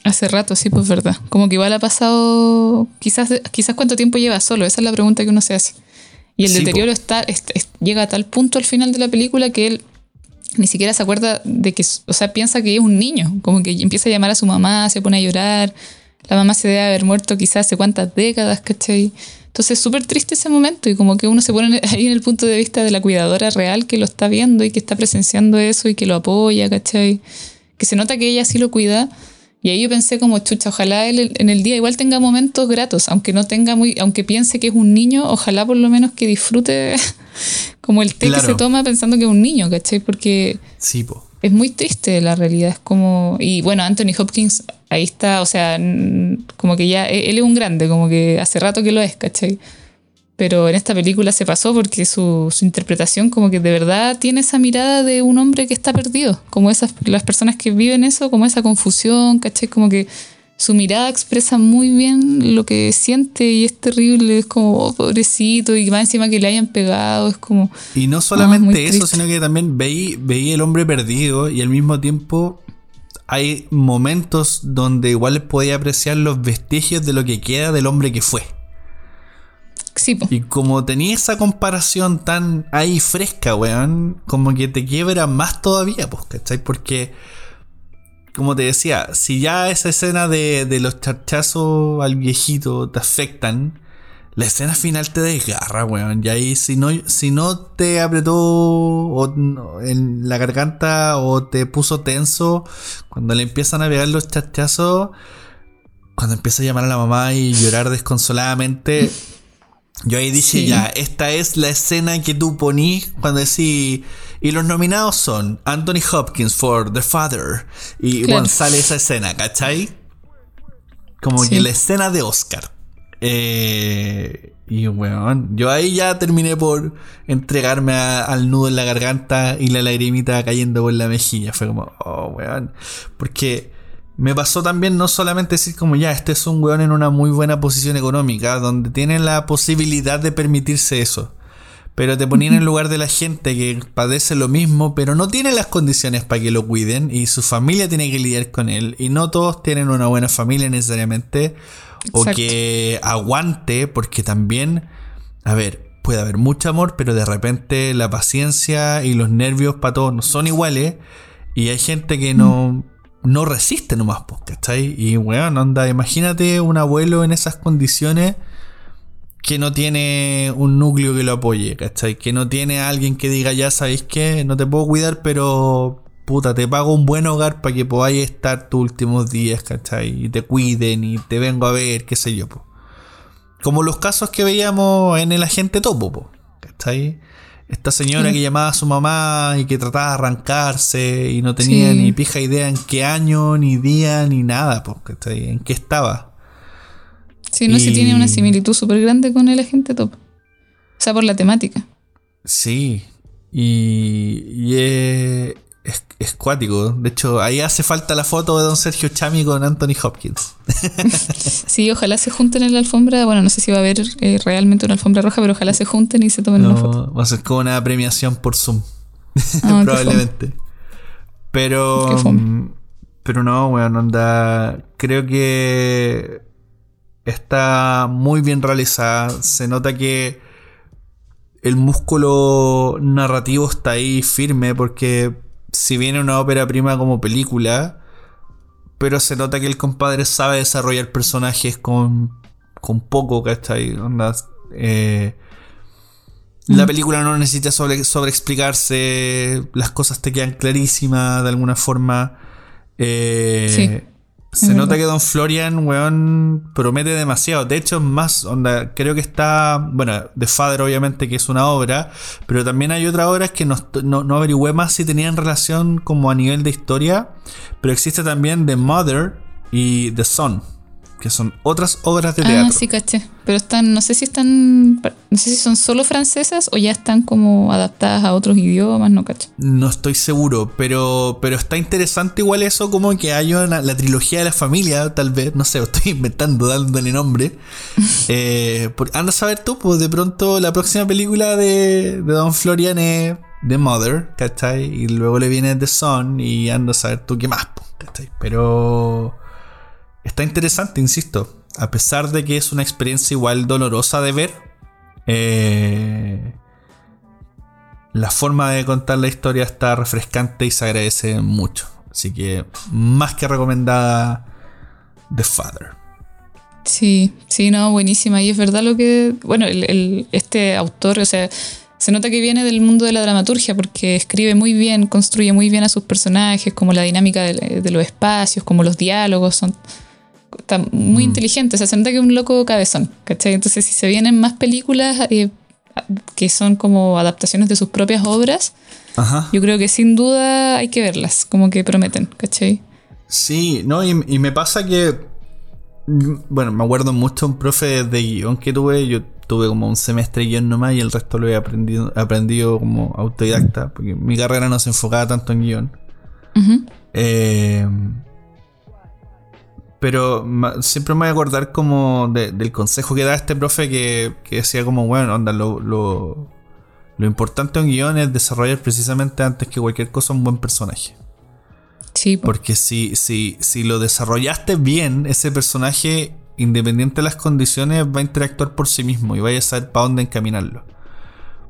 Hace rato, sí, pues verdad. Como que igual ha pasado, quizás, quizás cuánto tiempo lleva solo, esa es la pregunta que uno se hace. Y el deterioro está, llega a tal punto al final de la película que él ni siquiera se acuerda de que, o sea, piensa que es un niño, como que empieza a llamar a su mamá, se pone a llorar, la mamá se debe haber muerto quizás hace cuántas décadas, ¿cachai? Entonces es súper triste ese momento y como que uno se pone ahí en el punto de vista de la cuidadora real que lo está viendo y que está presenciando eso y que lo apoya, ¿cachai? Que se nota que ella sí lo cuida. Y ahí yo pensé como, chucha, ojalá él en el día igual tenga momentos gratos, aunque no tenga muy, aunque piense que es un niño, ojalá por lo menos que disfrute como el té que se toma pensando que es un niño, ¿cachai? Porque sí, po es muy triste la realidad. Es como. Y bueno, Anthony Hopkins ahí está, o sea, como que ya. E-, él es un grande, como que hace rato que lo es, ¿cachai? Pero en esta película se pasó porque su, interpretación, como que de verdad tiene esa mirada de un hombre que está perdido. Como esas, las personas que viven eso, como esa confusión, ¿cachai? Como que su mirada expresa muy bien lo que siente y es terrible, es como oh, pobrecito y más encima que le hayan pegado, es como... Y no solamente eso, sino que también veí, veí el hombre perdido y al mismo tiempo hay momentos donde igual podía apreciar los vestigios de lo que queda del hombre que fue. Sí, Y como tenía esa comparación tan ahí fresca, weón, como que te quiebra más todavía, pues, ¿cachai? Porque como te decía, si ya esa escena de, de los charchazos al viejito te afectan, la escena final te desgarra, weón. Y ahí, si no, si no te apretó en la garganta o te puso tenso, cuando le empiezan a pegar los charchazos, cuando empieza a llamar a la mamá y llorar desconsoladamente, yo ahí dije, ya, esta es la escena que tú ponís cuando decís. Y los nominados son Anthony Hopkins for The Father. Y bueno, sale esa escena, ¿cachai? Como que la escena de Oscar. Eh, y weón, yo ahí ya terminé por entregarme al nudo en la garganta y la lagrimita cayendo por la mejilla. Fue como, oh weón. Porque me pasó también no solamente decir como ya, este es un weón en una muy buena posición económica, donde tiene la posibilidad de permitirse eso. Pero te ponían en lugar de la gente que padece lo mismo, pero no tiene las condiciones para que lo cuiden y su familia tiene que lidiar con él. Y no todos tienen una buena familia necesariamente. O que aguante, porque también, a ver, puede haber mucho amor, pero de repente la paciencia y los nervios para todos no son iguales. Y hay gente que no no resiste nomás, pues, ¿cachai? Y weón, onda, imagínate un abuelo en esas condiciones que no tiene un núcleo que lo apoye, ¿cachai? Que no tiene alguien que diga, ya sabéis que no te puedo cuidar, pero puta, te pago un buen hogar para que podáis estar tus últimos días, ¿cachai? Y te cuiden y te vengo a ver, qué sé yo, pues. Como los casos que veíamos en el agente topo, po, ¿cachai? Esta señora que llamaba a su mamá y que trataba de arrancarse y no tenía ni pija idea en qué año, ni día, ni nada, porque en qué estaba. Sí, no si tiene una similitud súper grande con el agente top. O sea, por la temática. Sí. Y, y es, es, cuático. De hecho, ahí hace falta la foto de don Sergio Chami con Anthony Hopkins. sí, ojalá se junten en la alfombra. Bueno, no sé si va a haber eh, realmente una alfombra roja, pero ojalá se junten y se tomen una foto. Va a ser como una premiación por Zoom. Ah, Probablemente. Pero. Mm, pero no, weón, onda. Creo que está muy bien realizada. Se nota que el músculo narrativo está ahí firme porque si viene una ópera prima como película, pero se nota que el compadre sabe desarrollar personajes con, con poco, ¿cachai? Onda, eh, la mm. película no necesita sobre, sobre explicarse, las cosas te quedan clarísimas de alguna forma. Eh, se nota que Don Florian, weón, promete demasiado. De hecho, más onda, creo que está, bueno, The Father obviamente que es una obra, pero también hay otras obras que no, no, no averigüé más si tenían relación como a nivel de historia, pero existe también The Mother y The Son que son otras obras de teatro. Ah, sí, caché. Pero están, no sé si están, no sé si son solo francesas o ya están como adaptadas a otros idiomas, no caché. No estoy seguro, pero, pero está interesante igual eso como que hay una, la trilogía de la familia, tal vez, no sé, estoy inventando, dándole nombre. eh, anda a saber tú, pues de pronto la próxima película de, de Don Florian es The Mother, ¿cachai? Y luego le viene The Son y anda a saber tú qué más, pues, ¿cachai? Pero... Está interesante, insisto. A pesar de que es una experiencia igual dolorosa de ver, eh, la forma de contar la historia está refrescante y se agradece mucho. Así que más que recomendada The Father. Sí, sí, no, buenísima. Y es verdad lo que, bueno, este autor, o sea, se nota que viene del mundo de la dramaturgia porque escribe muy bien, construye muy bien a sus personajes, como la dinámica de, de los espacios, como los diálogos, son está muy mm. inteligente, se siente que es un loco cabezón, ¿cachai? Entonces, si se vienen más películas eh, que son como adaptaciones de sus propias obras, yo creo que sin duda hay que verlas, como que prometen, ¿cachai? Sí, no, y, me pasa que, bueno, me acuerdo mucho un profe de guion que tuve, yo tuve como un semestre de guion nomás y el resto lo he aprendido, aprendido como autodidacta, porque mi carrera no se enfocaba tanto en guion. eh, pero siempre me voy a acordar como del consejo que da este profe que, decía como, bueno, onda, lo, lo, importante en guion es desarrollar precisamente antes que cualquier cosa un buen personaje. Sí. Porque si, si, si lo desarrollaste bien, ese personaje, independiente de las condiciones, va a interactuar por sí mismo y vaya a saber para dónde encaminarlo.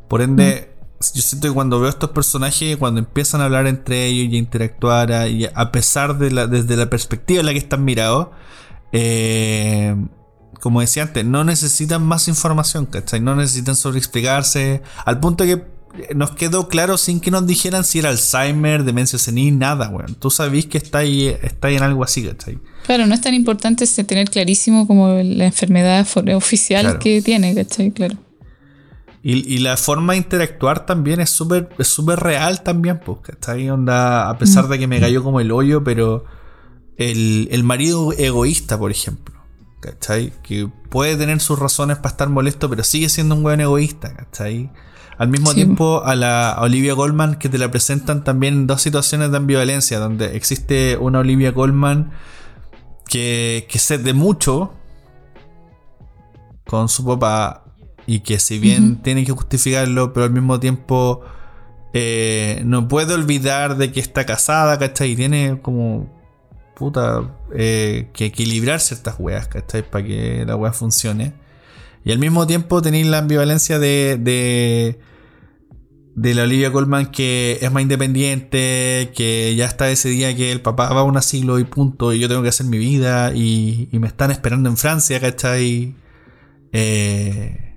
Por ende, yo siento que cuando veo estos personajes, cuando empiezan a hablar entre ellos y a interactuar, a, y a pesar de la, desde la perspectiva en la que están mirados, eh, como decía antes, no necesitan más información, ¿cachai? No necesitan sobreexplicarse, al punto que nos quedó claro sin que nos dijeran si era Alzheimer, demencia senil, nada, weón. Tú sabís que está ahí, está ahí en algo así, ¿cachai? Claro, no es tan importante tener clarísimo como la enfermedad oficial que tiene, ¿cachai? Claro. Y, la forma de interactuar también es súper es súper real también, pues, ¿cachai? Onda, a pesar de que me cayó como el hoyo, pero el, el marido egoísta, por ejemplo, ¿cachai? Que puede tener sus razones para estar molesto, pero sigue siendo un buen egoísta, ¿cachai? Al mismo tiempo, a la Olivia Goldman, que te la presentan también en dos situaciones de ambivalencia, donde existe una Olivia Goldman que, que de mucho con su papá y que si bien tiene que justificarlo, pero al mismo tiempo eh, no puede olvidar de que está casada, ¿cachai? Y tiene como puta eh, que equilibrar ciertas weas, ¿cachai? Para que la wea funcione. Y al mismo tiempo tenéis la ambivalencia de, de, de la Olivia Colman que es más independiente, que ya está ese día que el papá va a un asilo y punto, y yo tengo que hacer mi vida, y, me están esperando en Francia, ¿cachai? Eh,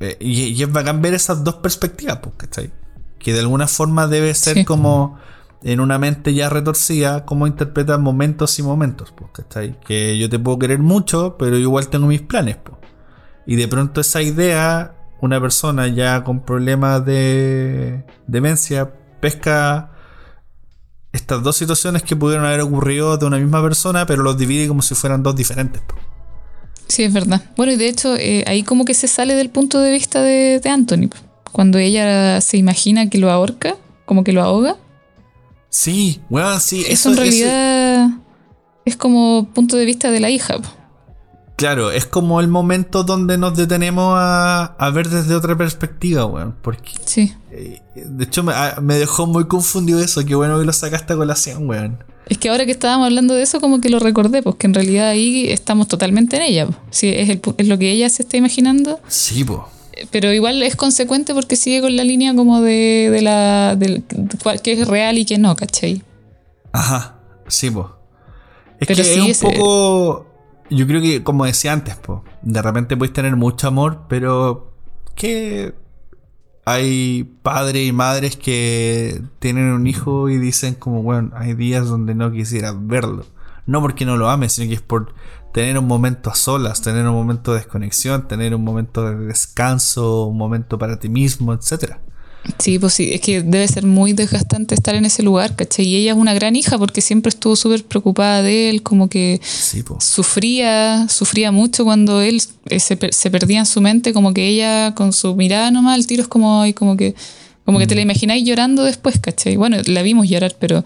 eh, y, es bacán ver esas dos perspectivas, pues, ¿cachai? Que de alguna forma debe ser como en una mente ya retorcida, como interpretas momentos y momentos, pues, ¿cachai? Que yo te puedo querer mucho, pero igual tengo mis planes, pues. Y de pronto esa idea, una persona ya con problemas de demencia, pesca estas dos situaciones que pudieron haber ocurrido de una misma persona, pero los divide como si fueran dos diferentes. Sí, es verdad. Bueno, y de hecho, eh, ahí como que se sale del punto de vista de, Anthony. Cuando ella se imagina que lo ahorca, como que lo ahoga. Sí, bueno, sí. Eso, en realidad es como punto de vista de la hija. Claro, es como el momento donde nos detenemos a, ver desde otra perspectiva, weón. Porque, sí. Eh, de hecho, ah, me, dejó muy confundido eso. Qué bueno que lo sacaste a colación, weón. Es que ahora que estábamos hablando de eso, como que lo recordé, pues que en realidad ahí estamos totalmente en ella. Sí, es, es lo que ella se está imaginando. Sí, pues. Pero igual es consecuente porque sigue con la línea como de, de la. De, que es real y que no, ¿cachai? Ajá, sí, pues. Es que es un poco yo creo que, como decía antes, de repente puedes tener mucho amor, pero que hay padres y madres que tienen un hijo y dicen como, bueno, hay días donde no quisiera verlo. No porque no lo ames, sino que es por tener un momento a solas, tener un momento de desconexión, tener un momento de descanso, un momento para ti mismo, etcétera. Sí, pues sí, es que debe ser muy desgastante estar en ese lugar, ¿cachai? Y ella es una gran hija porque siempre estuvo súper preocupada de él, como que sufría, sufría mucho cuando él eh, se, se, perdía en su mente, como que ella con su mirada nomás, el tiro es como, y como que, como que te la mm. imagináis llorando después, ¿cachai? Bueno, la vimos llorar, pero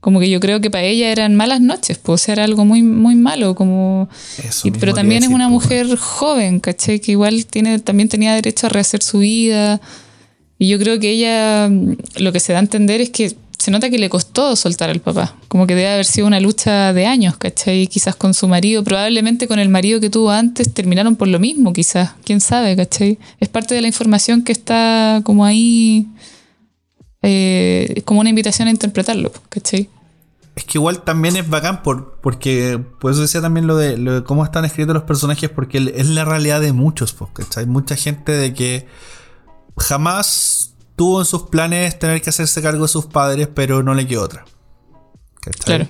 como que yo creo que para ella eran malas noches, pues era algo muy, muy malo, como... pero también es una mujer joven, ¿cachai? Que igual tiene, también tenía derecho a rehacer su vida y yo creo que ella lo que se da a entender es que se nota que le costó soltar al papá. Como que debe haber sido una lucha de años, ¿cachai? Quizás con su marido, probablemente con el marido que tuvo antes terminaron por lo mismo, quizás. Quién sabe, ¿cachai? Es parte de la información que está como ahí, eh, como una invitación a interpretarlo, ¿cachai? Es que igual también es bacán por, porque, por eso decía también lo de, lo de cómo están escritos los personajes, porque es la realidad de muchos, ¿cachai? Mucha gente de que jamás tuvo en sus planes tener que hacerse cargo de sus padres, pero no le quedó otra. Claro.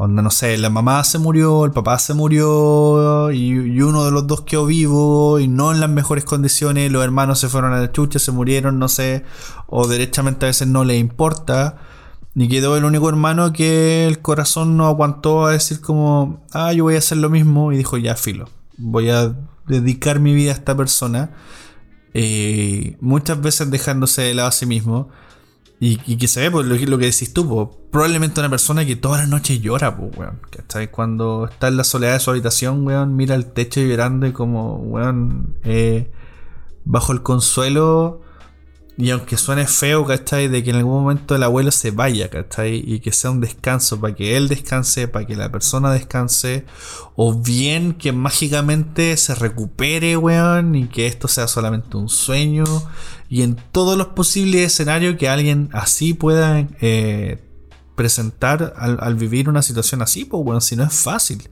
Onda, no sé, la mamá se murió, el papá se murió y, uno de los dos quedó vivo y no en las mejores condiciones, los hermanos se fueron a la chucha, se murieron, no sé, o derechamente a veces no le importa. Y quedó el único hermano que el corazón no aguantó a decir como, ah, yo voy a hacer lo mismo y dijo, ya, filo, voy a dedicar mi vida a esta persona eh, muchas veces dejándose de lado a sí mismo. Y, que se ve, pues, lo, lo, que decís tú, pues, probablemente una persona que todas las noches llora, pues, weón. Cuando está en la soledad de su habitación, weón, mira el techo llorando y como, weón, eh, bajo el consuelo y aunque suene feo, ¿cachai? De que en algún momento el abuelo se vaya, ¿cachai? Y que sea un descanso, para que él descanse, para que la persona descanse. O bien que mágicamente se recupere, weón, y que esto sea solamente un sueño. Y en todos los posibles escenarios que alguien así pueda eh, presentar al, vivir una situación así, pues, weón, si no es fácil.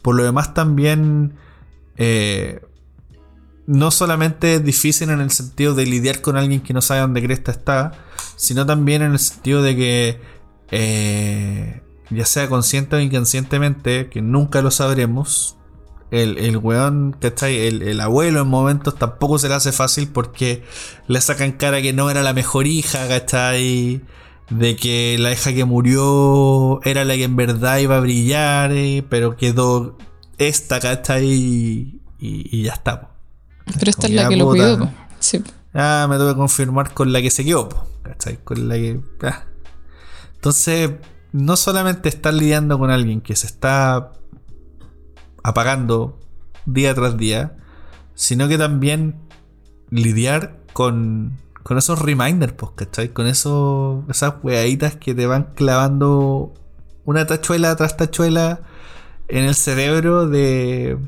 Por lo demás también... Eh, no solamente es difícil en el sentido de lidiar con alguien que no sabe dónde cresta está, sino también en el sentido de que, eh, ya sea consciente o inconscientemente, que nunca lo sabremos, el, el weón. El, el abuelo en momentos tampoco se le hace fácil porque le sacan cara que no era la mejor hija, ¿cachai? De que la hija que murió era la que en verdad iba a brillar, eh, pero quedó esta, ¿cachai? Y, y ya está. Pero esta es la que lo cuidó, sí. Ah, me tuve que confirmar con la que se quedó, ¿cachai? Con la que. Ah. Entonces, no solamente estar lidiando con alguien que se está apagando día tras día, sino que también lidiar con, con esos reminders, pues, ¿cachai? Con esos, esas weaditas que te van clavando una tachuela tras tachuela en el cerebro de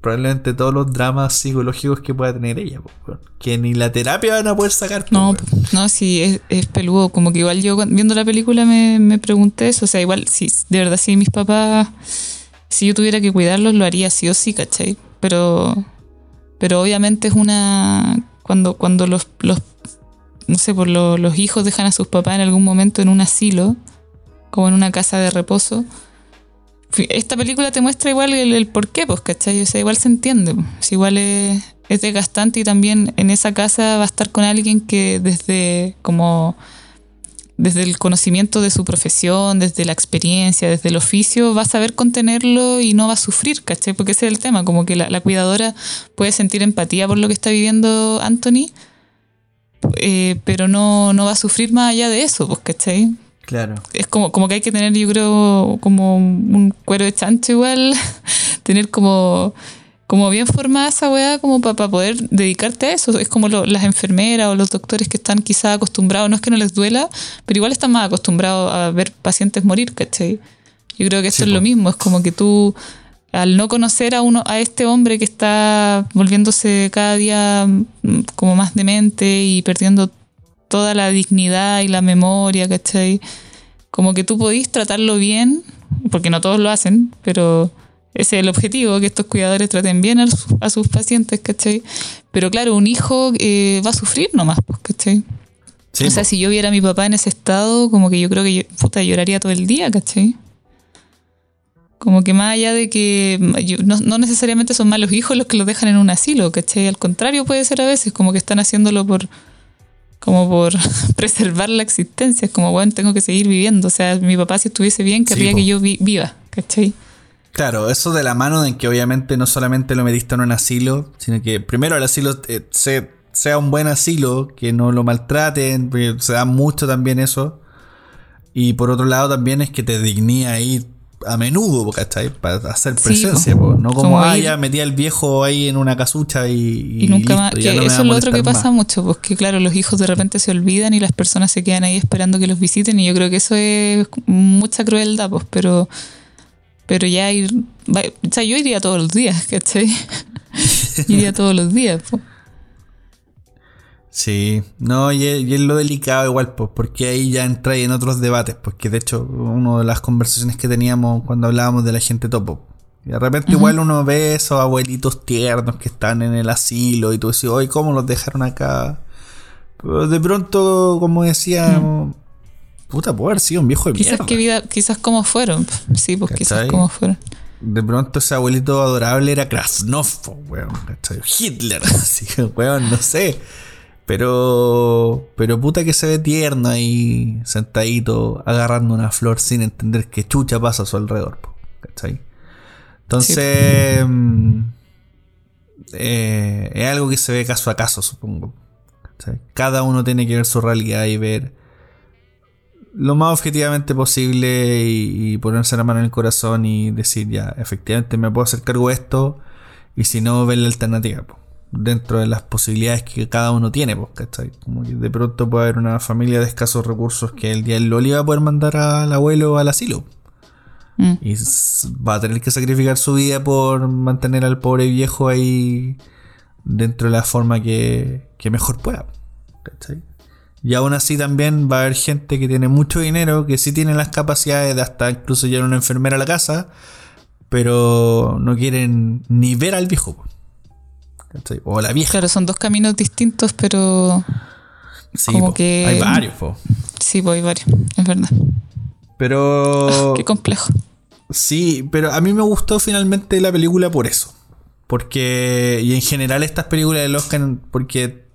probablemente todos los dramas psicológicos que pueda tener ella, que ni la terapia van a poder sacar. No, no, sí, es, peludo. Como que igual yo viendo la película me, me pregunté eso. O sea, igual, si de verdad, si mis papás, si yo tuviera que cuidarlos, lo haría sí o sí, ¿cachai? Pero, pero obviamente es una. Cuando, cuando los, los no sé, por los hijos dejan a sus papás en algún momento en un asilo, como en una casa de reposo esta película te muestra igual el, por qué, pues, ¿cachai? O igual se entiende. Pues. igual es, es, desgastante y también en esa casa va a estar con alguien que desde como desde el conocimiento de su profesión, desde la experiencia, desde el oficio, va a saber contenerlo y no va a sufrir, ¿cachai? Porque ese es el tema, como que la, la cuidadora puede sentir empatía por lo que está viviendo Anthony, eh, pero no, no va a sufrir más allá de eso, pues, ¿cachai? Claro. Es como, como que hay que tener, yo creo, como un cuero de chancho igual, tener como, como bien formada esa weá como para poder dedicarte a eso. Es como las enfermeras o los doctores que están quizás acostumbrados, no es que no les duela, pero igual están más acostumbrados a ver pacientes morir, ¿cachai? Yo creo que eso es lo mismo, es como que tú al no conocer a uno a este hombre que está volviéndose cada día mm, como más demente y perdiendo toda la dignidad y la memoria, ¿cachai? Como que tú podís tratarlo bien, porque no todos lo hacen, pero ese es el objetivo, que estos cuidadores traten bien a, sus pacientes, ¿cachai? Pero claro, un hijo eh, va a sufrir nomás, pues, ¿cachai? o sea, si yo viera a mi papá en ese estado, como que yo creo que yo, puta, lloraría todo el día, ¿cachai? Como que más allá de que no, no, necesariamente son malos hijos los que los dejan en un asilo, ¿cachai? Al contrario puede ser a veces, como que están haciéndolo por, como por preservar la existencia. Es como, bueno, tengo que seguir viviendo. O sea, mi papá si estuviese bien querría que yo viva, ¿cachai? Claro, eso de la mano en que obviamente no solamente lo metiste en un asilo, sino que primero el asilo eh, sea un buen asilo, que no lo maltraten, se da mucho también eso. Y por otro lado también es que te dignía ahí a menudo, ¿cachai? Para hacer presencia, no como, ah, ya metía el viejo ahí en una casucha y. Y, nunca más. eso es lo otro que pasa mucho, porque claro, los hijos de repente se olvidan y las personas se quedan ahí esperando que los visiten, y yo creo que eso es mucha crueldad, pues, pero. Pero ya ir. O sea, yo iría todos los días, ¿cachai? iría todos los días, pues. Sí, no, y es, lo delicado igual, pues, porque ahí ya entra en otros debates, porque de hecho, una de las conversaciones que teníamos cuando hablábamos de la gente topo. Y de repente igual uno ve esos abuelitos tiernos que están en el asilo y tú decís, oye, ¿cómo los dejaron acá? Pero de pronto, como decía, puta, puede haber sido un viejo de quizás mierda. vida, quizás como fueron, sí, pues quizás como fueron. De pronto ese abuelito adorable era Krasnov, weón, Hitler, así que, weón, no sé. Pero, pero puta que se ve tierno ahí, sentadito, agarrando una flor sin entender que chucha pasa a su alrededor. ¿Cachai? Entonces, mm, eh, es algo que se ve caso a caso, supongo. Cada uno tiene que ver su realidad y ver lo más objetivamente posible y, ponerse la mano en el corazón y decir, ya, efectivamente me puedo hacer cargo de esto y si no, ver la alternativa. Dentro de las posibilidades que cada uno tiene, pues, ¿cachai? Como que de pronto puede haber una familia de escasos recursos que el día del Loli va a poder mandar al abuelo al asilo. Mm. Y va a tener que sacrificar su vida por mantener al pobre viejo ahí dentro de la forma que, que mejor pueda. ¿cachai? Y aún así también va a haber gente que tiene mucho dinero, que sí tiene las capacidades de hasta incluso llevar una enfermera a la casa, pero no quieren ni ver al viejo. Po. ¿cachai? O la vieja. Claro, son dos caminos distintos, pero Sí, como po. que- hay varios. po. sí, pues hay varios, es verdad. Pero Qué complejo. Sí, pero a mí me gustó finalmente la película por eso. Porque, y en general estas películas del Oscar, porque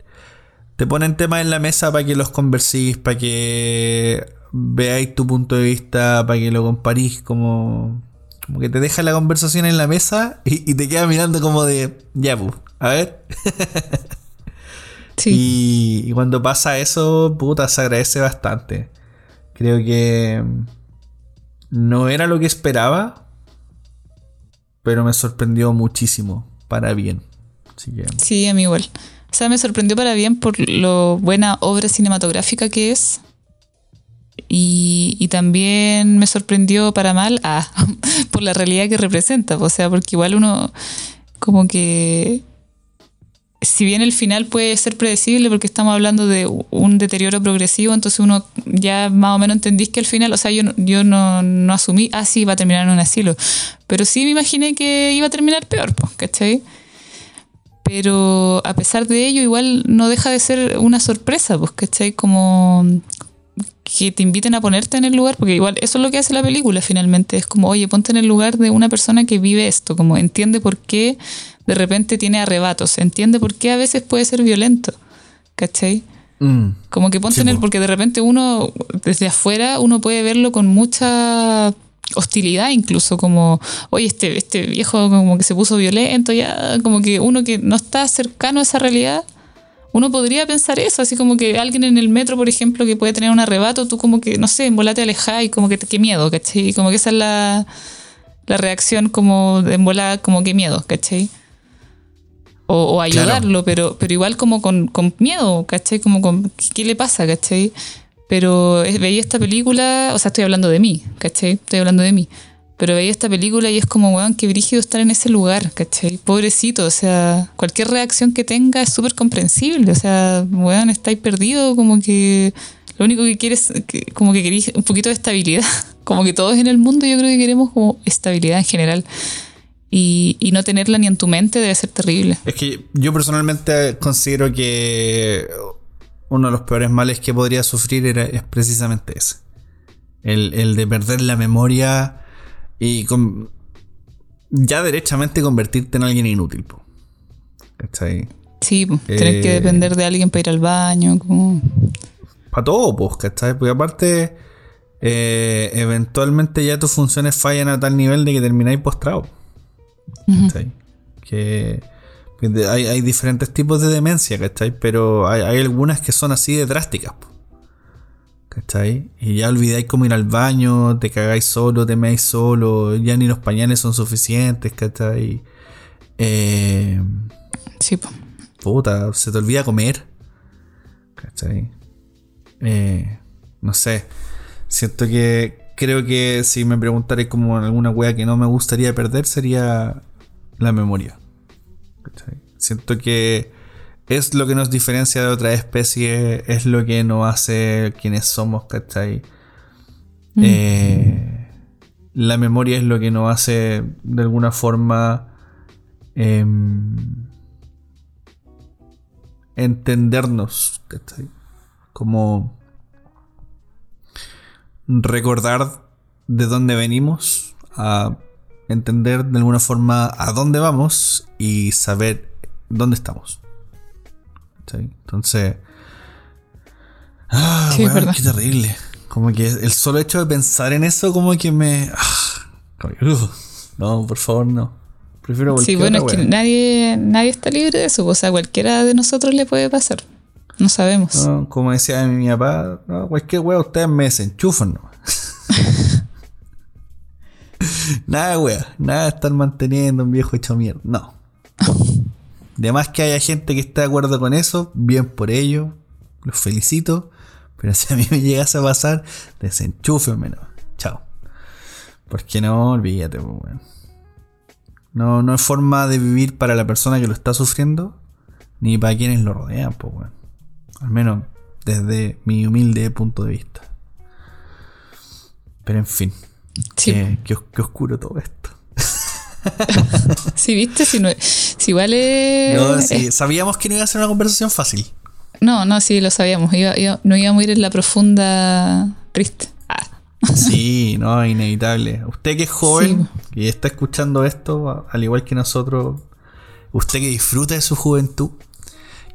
te ponen temas en la mesa para que los conversís, para que veáis tu punto de vista, para que lo comparís, como, como que te deja la conversación en la mesa y, y te queda mirando como de, ya, pues, a ver. Sí. Y, y cuando pasa eso, puta, se agradece bastante. Creo que mm, no era lo que esperaba, pero me sorprendió muchísimo, para bien. Así que, Sí, a mí igual. O sea, me sorprendió para bien por lo buena obra cinematográfica que es. Y, y también me sorprendió para mal ah, por la realidad que representa. O sea, porque igual uno como que... Si bien el final puede ser predecible porque estamos hablando de un deterioro progresivo, entonces uno ya más o menos entendís que al final, o sea, yo, no asumí, ah, sí, va a terminar en un asilo. Pero sí me imaginé que iba a terminar peor, pues, ¿cachai? Pero a pesar de ello, igual no deja de ser una sorpresa, pues, ¿cachai? Como que te inviten a ponerte en el lugar, porque igual eso es lo que hace la película finalmente, es como, oye, ponte en el lugar de una persona que vive esto, como entiende por qué de repente tiene arrebatos, entiende por qué a veces puede ser violento, ¿cachai? mm, Como que ponte Sí, en el, po. porque de repente uno, desde afuera, uno puede verlo con mucha hostilidad incluso, como, oye, este, este viejo como que se puso violento, ya, como que uno que no está cercano a esa realidad, uno podría pensar eso, así como que alguien en el metro, por ejemplo, que puede tener un arrebato, tú como que, no sé, en volate alejá y como que, te- qué miedo, ¿cachai? Como que esa es la, la reacción como de en volada, como que miedo, ¿cachai? O, o ayudarlo, pero, pero igual como con, con miedo, ¿cachai? Como con, ¿qué, le pasa, ¿cachai? Pero veía esta película, o sea, estoy hablando de mí, ¿cachai? Estoy hablando de mí. Pero veía esta película y es como, weón, qué brígido estar en ese lugar, ¿cachai? Pobrecito, o sea, cualquier reacción que tenga es súper comprensible, o sea, weón, estáis perdido, como que lo único que quieres, que- como que queréis un poquito de estabilidad, como que todos en el mundo yo creo que queremos como estabilidad en general. Y, y no tenerla ni en tu mente debe ser terrible. Es que yo personalmente considero que uno de los peores males que podría sufrir era, es precisamente ese. El, el de perder la memoria y con- ya derechamente convertirte en alguien inútil. po. ¿Cachai? Sí, po, tener Eh, que depender de alguien para ir al baño, como... Para todo, pues, ¿cachai? Porque aparte, eh, eventualmente ya tus funciones fallan a tal nivel de que termináis postrado. ¿Cachai? Que, hay, hay diferentes tipos de demencia, ¿cachai? Pero hay, hay algunas que son así de drásticas. ¿cachai? Y ya olvidáis cómo ir al baño, te cagáis solo, te meáis solo, ya ni los pañales son suficientes, ¿cachai? Eh, Sí, po. puta, se te olvida comer. ¿Cachai? Eh, no sé. Siento que creo que si me preguntaré como alguna wea que no me gustaría perder sería la memoria. ¿Cachai? Siento que es lo que nos diferencia de otras especies, es lo que nos hace quienes somos, ¿cachai? Eh, la memoria es lo que nos hace de alguna forma em, entendernos, ¿cachai? Como recordar de dónde venimos, a entender de alguna forma a dónde vamos y saber dónde estamos. Entonces, ah, Sí, weón, qué terrible. Como que el solo hecho de pensar en eso, como que me. ah, como que, ugh, no, por favor, no. Prefiero Sí, bueno, es que nadie, nadie está libre de eso, o sea, cualquiera de nosotros le puede pasar. No sabemos. No, como decía mi papá, no, cualquier wea ustedes me desenchufan, no. nada, wea, nada de estar manteniendo un viejo hecho mierda. No. Además que haya gente que esté de acuerdo con eso, bien por ello, los felicito. Pero si a mí me llegase a pasar, desenchúfenme, no. Chao. Porque no, olvídate, pues, weón. No, no es forma de vivir para la persona que lo está sufriendo, ni para quienes lo rodean, pues, weón. Al menos desde mi humilde punto de vista. Pero en fin, Sí. qué, qué os- qué oscuro todo esto. Sí, viste, si, no, si igual es. No, sí, sabíamos que no iba a ser una conversación fácil. no, no, sí, lo sabíamos. Iba- iba- no íbamos a ir en la profunda triste. Ah, Sí, no, inevitable. Usted que es joven y está escuchando esto, al igual que nosotros, usted que disfruta de su juventud,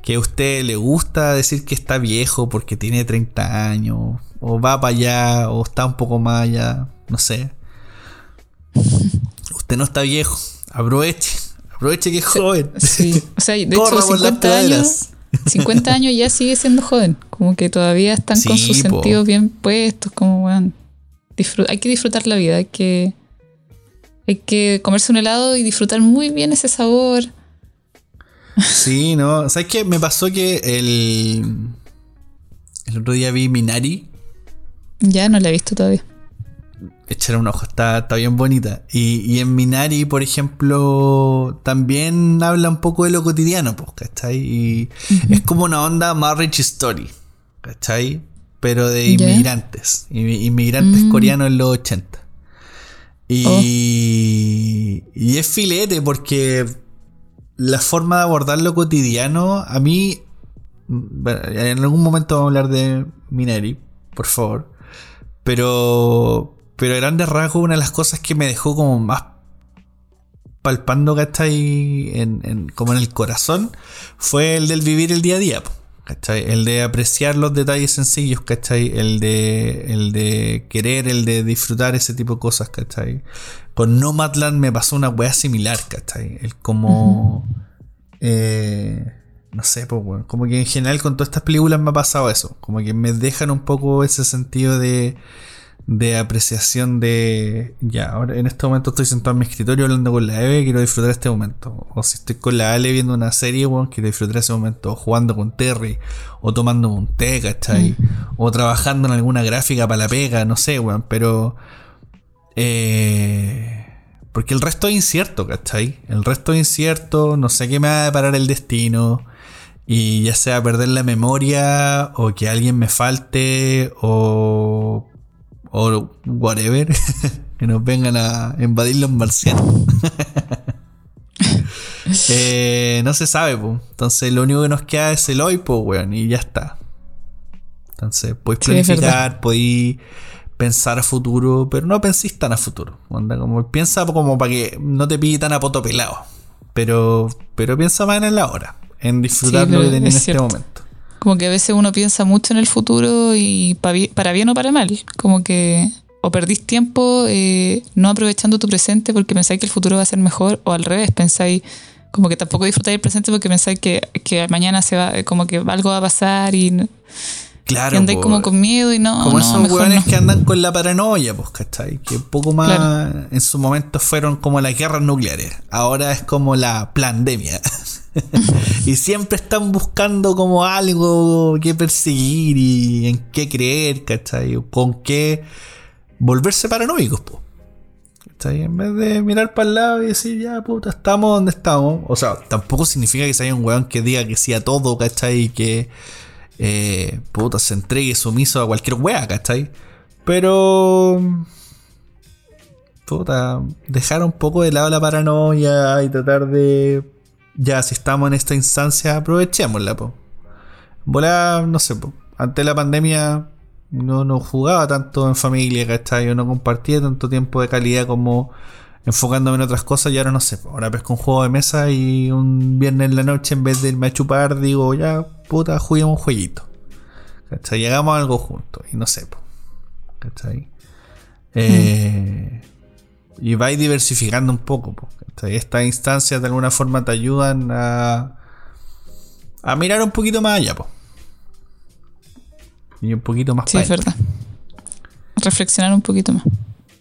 que a usted le gusta decir que está viejo porque tiene 30 años, o va para allá, o está un poco más allá, no sé. Usted no está viejo, aproveche, aproveche que es joven. sí. O sea, de hecho, por las 50 años. praderas. 50 años ya sigue siendo joven. Como que todavía están con sus po. sentidos bien puestos. Como, weón. disfru- hay que disfrutar la vida. Hay que. Hay que comerse un helado y disfrutar muy bien ese sabor. Sí, no. ¿Sabes qué? Me pasó que el. El otro día vi Minari. Ya no la he visto todavía. Echar un ojo, está, está bien bonita. Y, y en Minari, por ejemplo, también habla un poco de lo cotidiano, pues, ¿cachai? Y es como una onda Marriage Story, ¿cachai? Pero de inmigrantes, inmi- inmigrantes coreanos en los 80. Y, y es filete porque la forma de abordar lo cotidiano, a mí, en algún momento vamos a hablar de Minari, por favor. Pero, pero a grandes rasgos, una de las cosas que me dejó como más palpando, ¿cachai? En, en- como en el corazón, fue el del vivir el día a día, ¿cachai? El de apreciar los detalles sencillos, ¿cachai? El de, el de querer, el de disfrutar ese tipo de cosas, ¿cachai? Con Nomadland me pasó una weá similar, ¿cachai? El como... eh, no sé, pues, weón. Como que en general con todas estas películas me ha pasado eso. Como que me dejan un poco ese sentido de, de apreciación de. Ya, ahora en este momento estoy sentado en mi escritorio hablando con la Eve, quiero disfrutar este momento. O si estoy con la Ale viendo una serie, weón, quiero disfrutar ese momento. O jugando con Terry, o tomando un té, ¿cachai? O trabajando en alguna gráfica para la pega, no sé, weón. Pero. Eh, porque el resto es incierto, ¿cachai? El resto es incierto, no sé qué me va a deparar el destino. Y ya sea perder la memoria, o que alguien me falte, o. o whatever. que nos vengan a invadir los marcianos. Eh, no se sabe, pues. Entonces lo único que nos queda es el hoy, pues, weón, y ya está. Entonces, podéis Sí, planificar, podéis pensar a futuro, pero no penséis tan a futuro. Onda, como, piensa como para que no te pille tan a poto pelado. Pero, pero piensa más en la hora, en disfrutar Sí, lo que tenés en es este momento. Como que a veces uno piensa mucho en el futuro y para bien o para mal. Como que o perdís tiempo eh, no aprovechando tu presente porque pensáis que el futuro va a ser mejor, o al revés, pensáis como que tampoco disfrutáis el presente porque pensáis que, que mañana se va, como que algo va a pasar y, Claro, andáis po, como con miedo y no. como no, esos no. que andan con la paranoia, pues, ¿cachai? Que un poco más Claro. en su momento fueron como las guerras nucleares. Ahora es como la pandemia. y siempre están buscando como algo que perseguir y en qué creer, ¿cachai? Con qué volverse paranoicos, pues. ¿Cachai? En vez de mirar para el lado y decir, ya puta, estamos donde estamos. O sea, tampoco significa que sea un weón que diga que sí a todo, ¿cachai? Y que eh, puta, se entregue sumiso a cualquier wea, ¿cachai? Pero. Puta, dejar un poco de lado la paranoia y tratar de. Ya, si estamos en esta instancia, aprovechémosla, po. Volá, no sé, po. Antes de la pandemia no, no jugaba tanto en familia, ¿cachai? Yo no compartía tanto tiempo de calidad como enfocándome en otras cosas y ahora no sé, po. ahora pesco un juego de mesa y un viernes en la noche en vez de irme a chupar digo, ya, puta, juguemos un jueguito. ¿Cachai? Y hagamos algo juntos y no sé, po. ¿cachai? Eh, Y vais diversificando un poco, po. Estas instancias de alguna forma te ayudan a, a mirar un poquito más allá, po. Y un poquito más Sí, es verdad. Reflexionar un poquito más.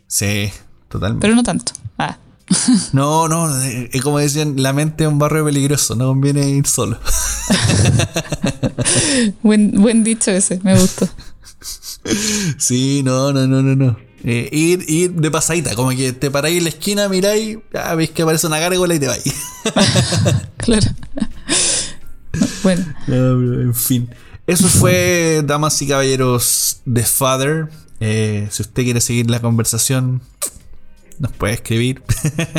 Sí, totalmente. Pero no tanto. Ah, No, no, es eh, como decían, la mente es un barrio peligroso, no conviene ir solo. buen, buen dicho ese, me gustó. Sí, no, no, no, no, no. Eh, ir, ir de pasadita, como que te paráis en la esquina, miráis, ya veis que aparece una gárgola y te vais. claro. bueno. en fin. Eso fue, damas y caballeros, The Father. Eh, si usted quiere seguir la conversación, nos puede escribir.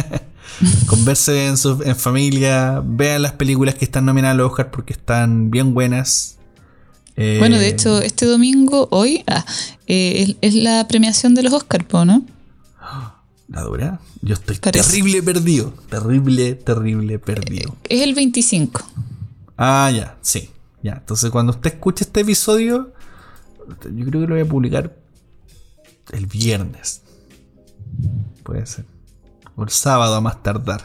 Converse en, su, en familia, vean las películas que están nominadas al Oscar porque están bien buenas. Bueno, de eh, hecho, este domingo, hoy, ah, eh, es, la premiación de los Oscars, ¿no? ¿La dura? Yo estoy terrible perdido. Terrible, terrible perdido. es el 25. Ah, ya, sí. Ya, entonces cuando usted escuche este episodio, yo creo que lo voy a publicar el viernes. Puede ser. O el sábado a más tardar.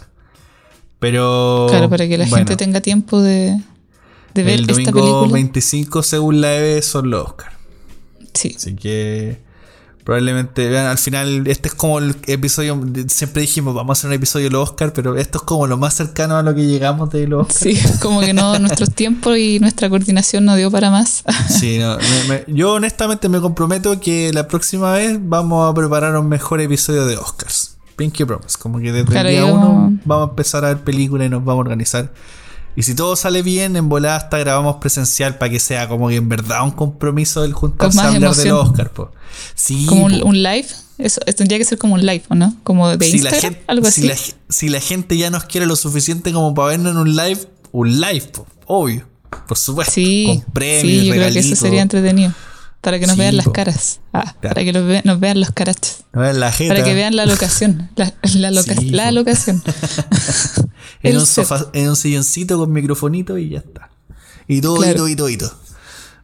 Pero. Claro, para que la gente tenga tiempo de, de ver el esta película. 25, según la EVE, son los Oscars. Sí. Así que. Probablemente, vean, al final, este es como el episodio. Siempre dijimos, vamos a hacer un episodio de los Oscar, pero esto es como lo más cercano a lo que llegamos de los Oscar. Sí, como que no, nuestros tiempos y nuestra coordinación no dio para más. Sí, no, yo honestamente me comprometo que la próxima vez vamos a preparar un mejor episodio de Oscars. Pinky Promise, como que desde el día uno vamos a empezar a ver películas y nos vamos a organizar y si todo sale bien, en volada hasta grabamos presencial para que sea como que en verdad un compromiso del juntarse a hablar del Oscar. Po. Sí, como un, live. Eso, tendría que ser como un live, ¿o no? Como de si Instagram, algo si así. La, si la gente ya nos quiere lo suficiente como para vernos en un live, un live, obvio. Por supuesto. Sí, con premios, sí yo creo que eso sería entretenido. Para que nos vean las caras. Ah, Para que nos, vean los carachos. Para que vean la locación. La, la, la locación. en, un sofá, en un silloncito con microfonito y ya está. Y todo, y todo, y todo, y todo.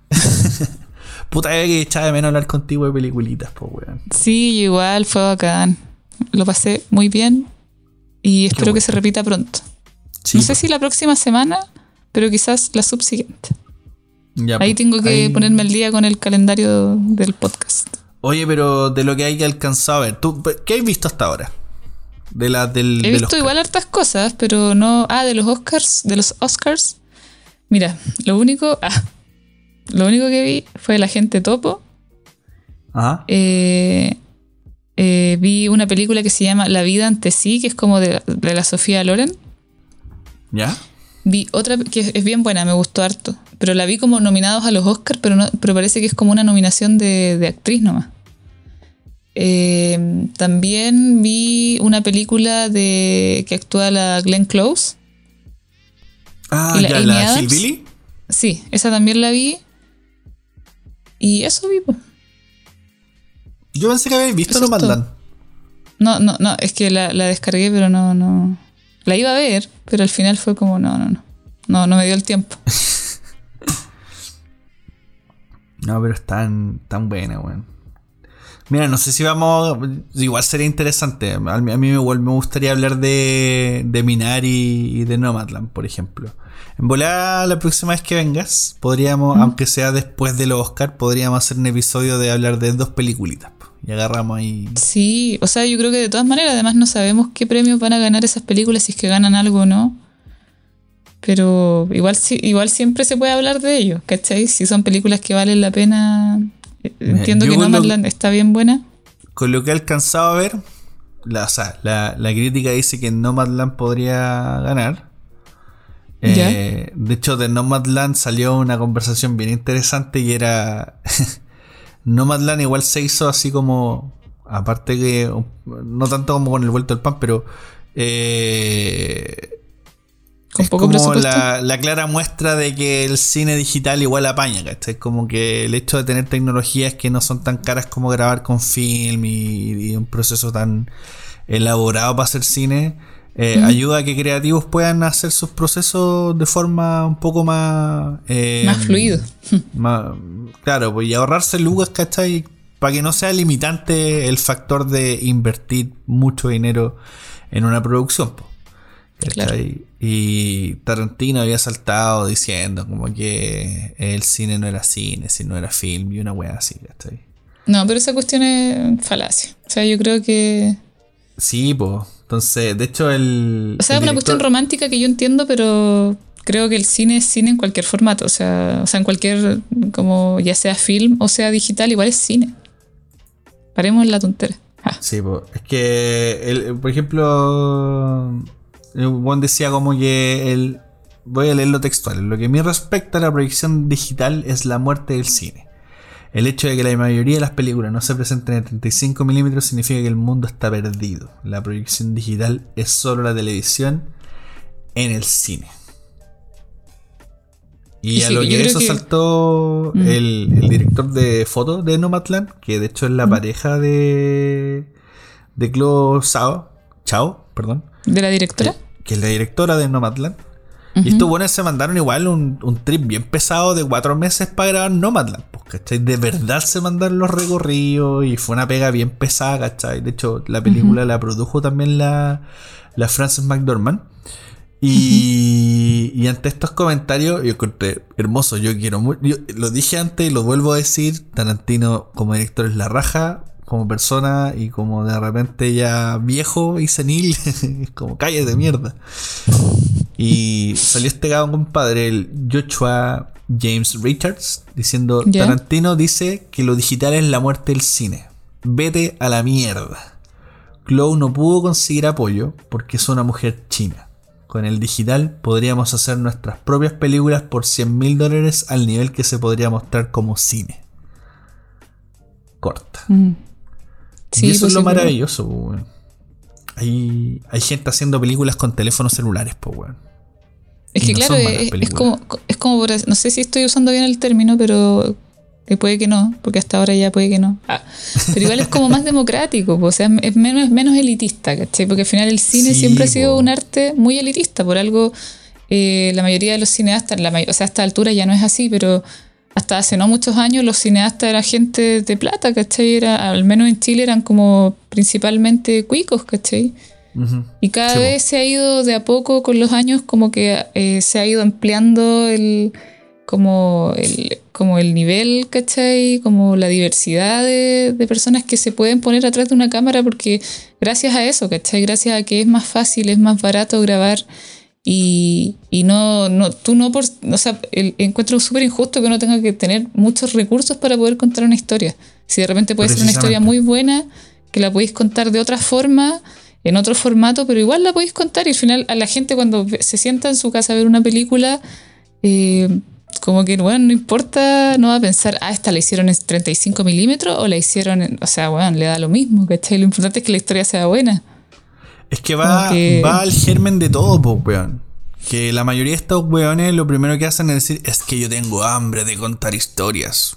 Puta, que echaba de menos hablar contigo de peliculitas, pues, weón. Sí, igual, fue bacán. Lo pasé muy bien y espero que se repita pronto. no sé si la próxima semana, pero quizás la subsiguiente. Ahí tengo que ponerme al día con el calendario del podcast. Oye, pero de lo que hay alcanzado a ver, ¿tú, ¿qué has visto hasta ahora? De la, del, He visto igual hartas cosas, pero no. Ah, de los Oscars. De los Oscars. Mira, lo único. Ah, lo único que vi fue La gente topo. Ajá. Eh, eh, vi una película que se llama La vida ante sí, que es como de, la Sofía Loren. ¿Ya? Vi otra que es bien buena, me gustó harto. Pero la vi como nominados a los Oscars, pero, no, pero parece que es como una nominación de, de actriz nomás. Eh, también vi una película de que actúa la Glenn Close. Ah, la, ya, la Hillbilly. Sí, esa también la vi. Y eso vi. Yo pensé que habéis visto No mandan No, no, no, es que la, la, descargué, pero no, no. La iba a ver, pero al final fue como, no, no, no. No, no me dio el tiempo. no, pero es tan, tan buena, weón. Mira, no sé si vamos. Igual sería interesante. A mí, me, gustaría hablar de, de Minari y de Nomadland, por ejemplo. En volada, la próxima vez que vengas, podríamos, aunque sea después del Oscar, podríamos hacer un episodio de hablar de dos peliculitas. Y agarramos ahí. Sí, o sea, yo creo que de todas maneras, además no sabemos qué premios van a ganar esas películas, si es que ganan algo o no. Pero igual, igual siempre se puede hablar de ellos, ¿cachai? Si son películas que valen la pena Entiendo que Nomadland está bien buena. Con lo que he alcanzado a ver, la, o sea, la, crítica dice que Nomadland podría ganar. Eh, de hecho, de Nomadland salió una conversación bien interesante y era. Nomadland igual se hizo así como. Aparte que. No tanto como con el vuelto del pan, pero. Eh, es como la, clara muestra de que el cine digital igual apaña, ¿cachai? Como que el hecho de tener tecnologías que no son tan caras como grabar con film y, un proceso tan elaborado para hacer cine, eh, ayuda a que creativos puedan hacer sus procesos de forma un poco más... Eh, más fluido. claro, pues y ahorrarse lugas, ¿cachai? Para que no sea limitante el factor de invertir mucho dinero en una producción. Y Tarantino había saltado diciendo como que el cine no era cine, sino era film y una wea así, No, pero esa cuestión es falacia. O sea, yo creo que... Sí, pues. Entonces, de hecho, el. O sea, es una cuestión romántica que yo entiendo, pero creo que el cine es cine en cualquier formato. O sea, o sea, en cualquier, como ya sea film o sea digital, igual es cine. Paremos en la tontera. Ah. Sí, es que, por ejemplo, Juan decía como que el. Voy a leer lo textual. lo que a mí respecta a la proyección digital es la muerte del cine. El hecho de que la mayoría de las películas no se presenten en 35 milímetros significa que el mundo está perdido. La proyección digital es solo la televisión en el cine. Y, a lo que eso saltó mm. el, director de fotos de Nomadland, que de hecho es la mm. pareja de, de Chloe Sao, Chao, perdón. ¿De la directora? Que, es la directora de Nomadland. Y estos buenos se mandaron igual un, trip bien pesado de cuatro meses para grabar Nomadland. ¿Cachai? De verdad se mandaron los recorridos y fue una pega bien pesada, ¿cachai? De hecho, la película la produjo también la, la Frances McDormand. Y, y, ante estos comentarios, yo encontré hermoso. Yo quiero yo lo dije antes y lo vuelvo a decir. Tarantino, como director, es la raja. Como persona y como de repente ya viejo y senil, es como calle de mierda. Y salió este cabrón compadre, el Joshua James Richards, diciendo: Tarantino dice que lo digital es la muerte del cine. Vete a la mierda. Chloe no pudo conseguir apoyo porque es una mujer china. Con el digital podríamos hacer nuestras propias películas por 100 mil dólares al nivel que se podría mostrar como cine. Corta. Mm. y eso es lo maravilloso, weón. Hay, hay gente haciendo películas con teléfonos celulares, pues, weón. Es que claro, es, como, es como, no sé si estoy usando bien el término, pero que puede que no, porque hasta ahora ya puede que no. Ah, pero igual es como más democrático, o sea, es menos, menos elitista, ¿cachai? Porque al final el cine siempre ha sido un arte muy elitista, por algo eh, la mayoría de los cineastas, la o sea, a esta altura ya no es así, pero hasta hace no muchos años los cineastas eran gente de plata, ¿cachai? Era, al menos en Chile eran como principalmente cuicos, ¿cachai? Y cada vez se ha ido de a poco con los años como que eh, se ha ido ampliando el como el, como el nivel, ¿cachai? Como la diversidad de, personas que se pueden poner atrás de una cámara porque gracias a eso, ¿cachai? Gracias a que es más fácil, es más barato grabar y, y no, no, tú no por, o sea, encuentro súper injusto que uno tenga que tener muchos recursos para poder contar una historia. Si de repente puede ser una historia muy buena, que la podéis contar de otra forma, en otro formato, pero igual la podéis contar y al final a la gente cuando se sienta en su casa a ver una película, eh, como que, bueno, no importa, no va a pensar, ah, esta la hicieron en 35 milímetros o la hicieron en, o sea, bueno, le da lo mismo, ¿cachai? Lo importante es que la historia sea buena. Es que va, va al germen de todo, pues, weón. Que la mayoría de estos weones lo primero que hacen es decir, es que yo tengo hambre de contar historias.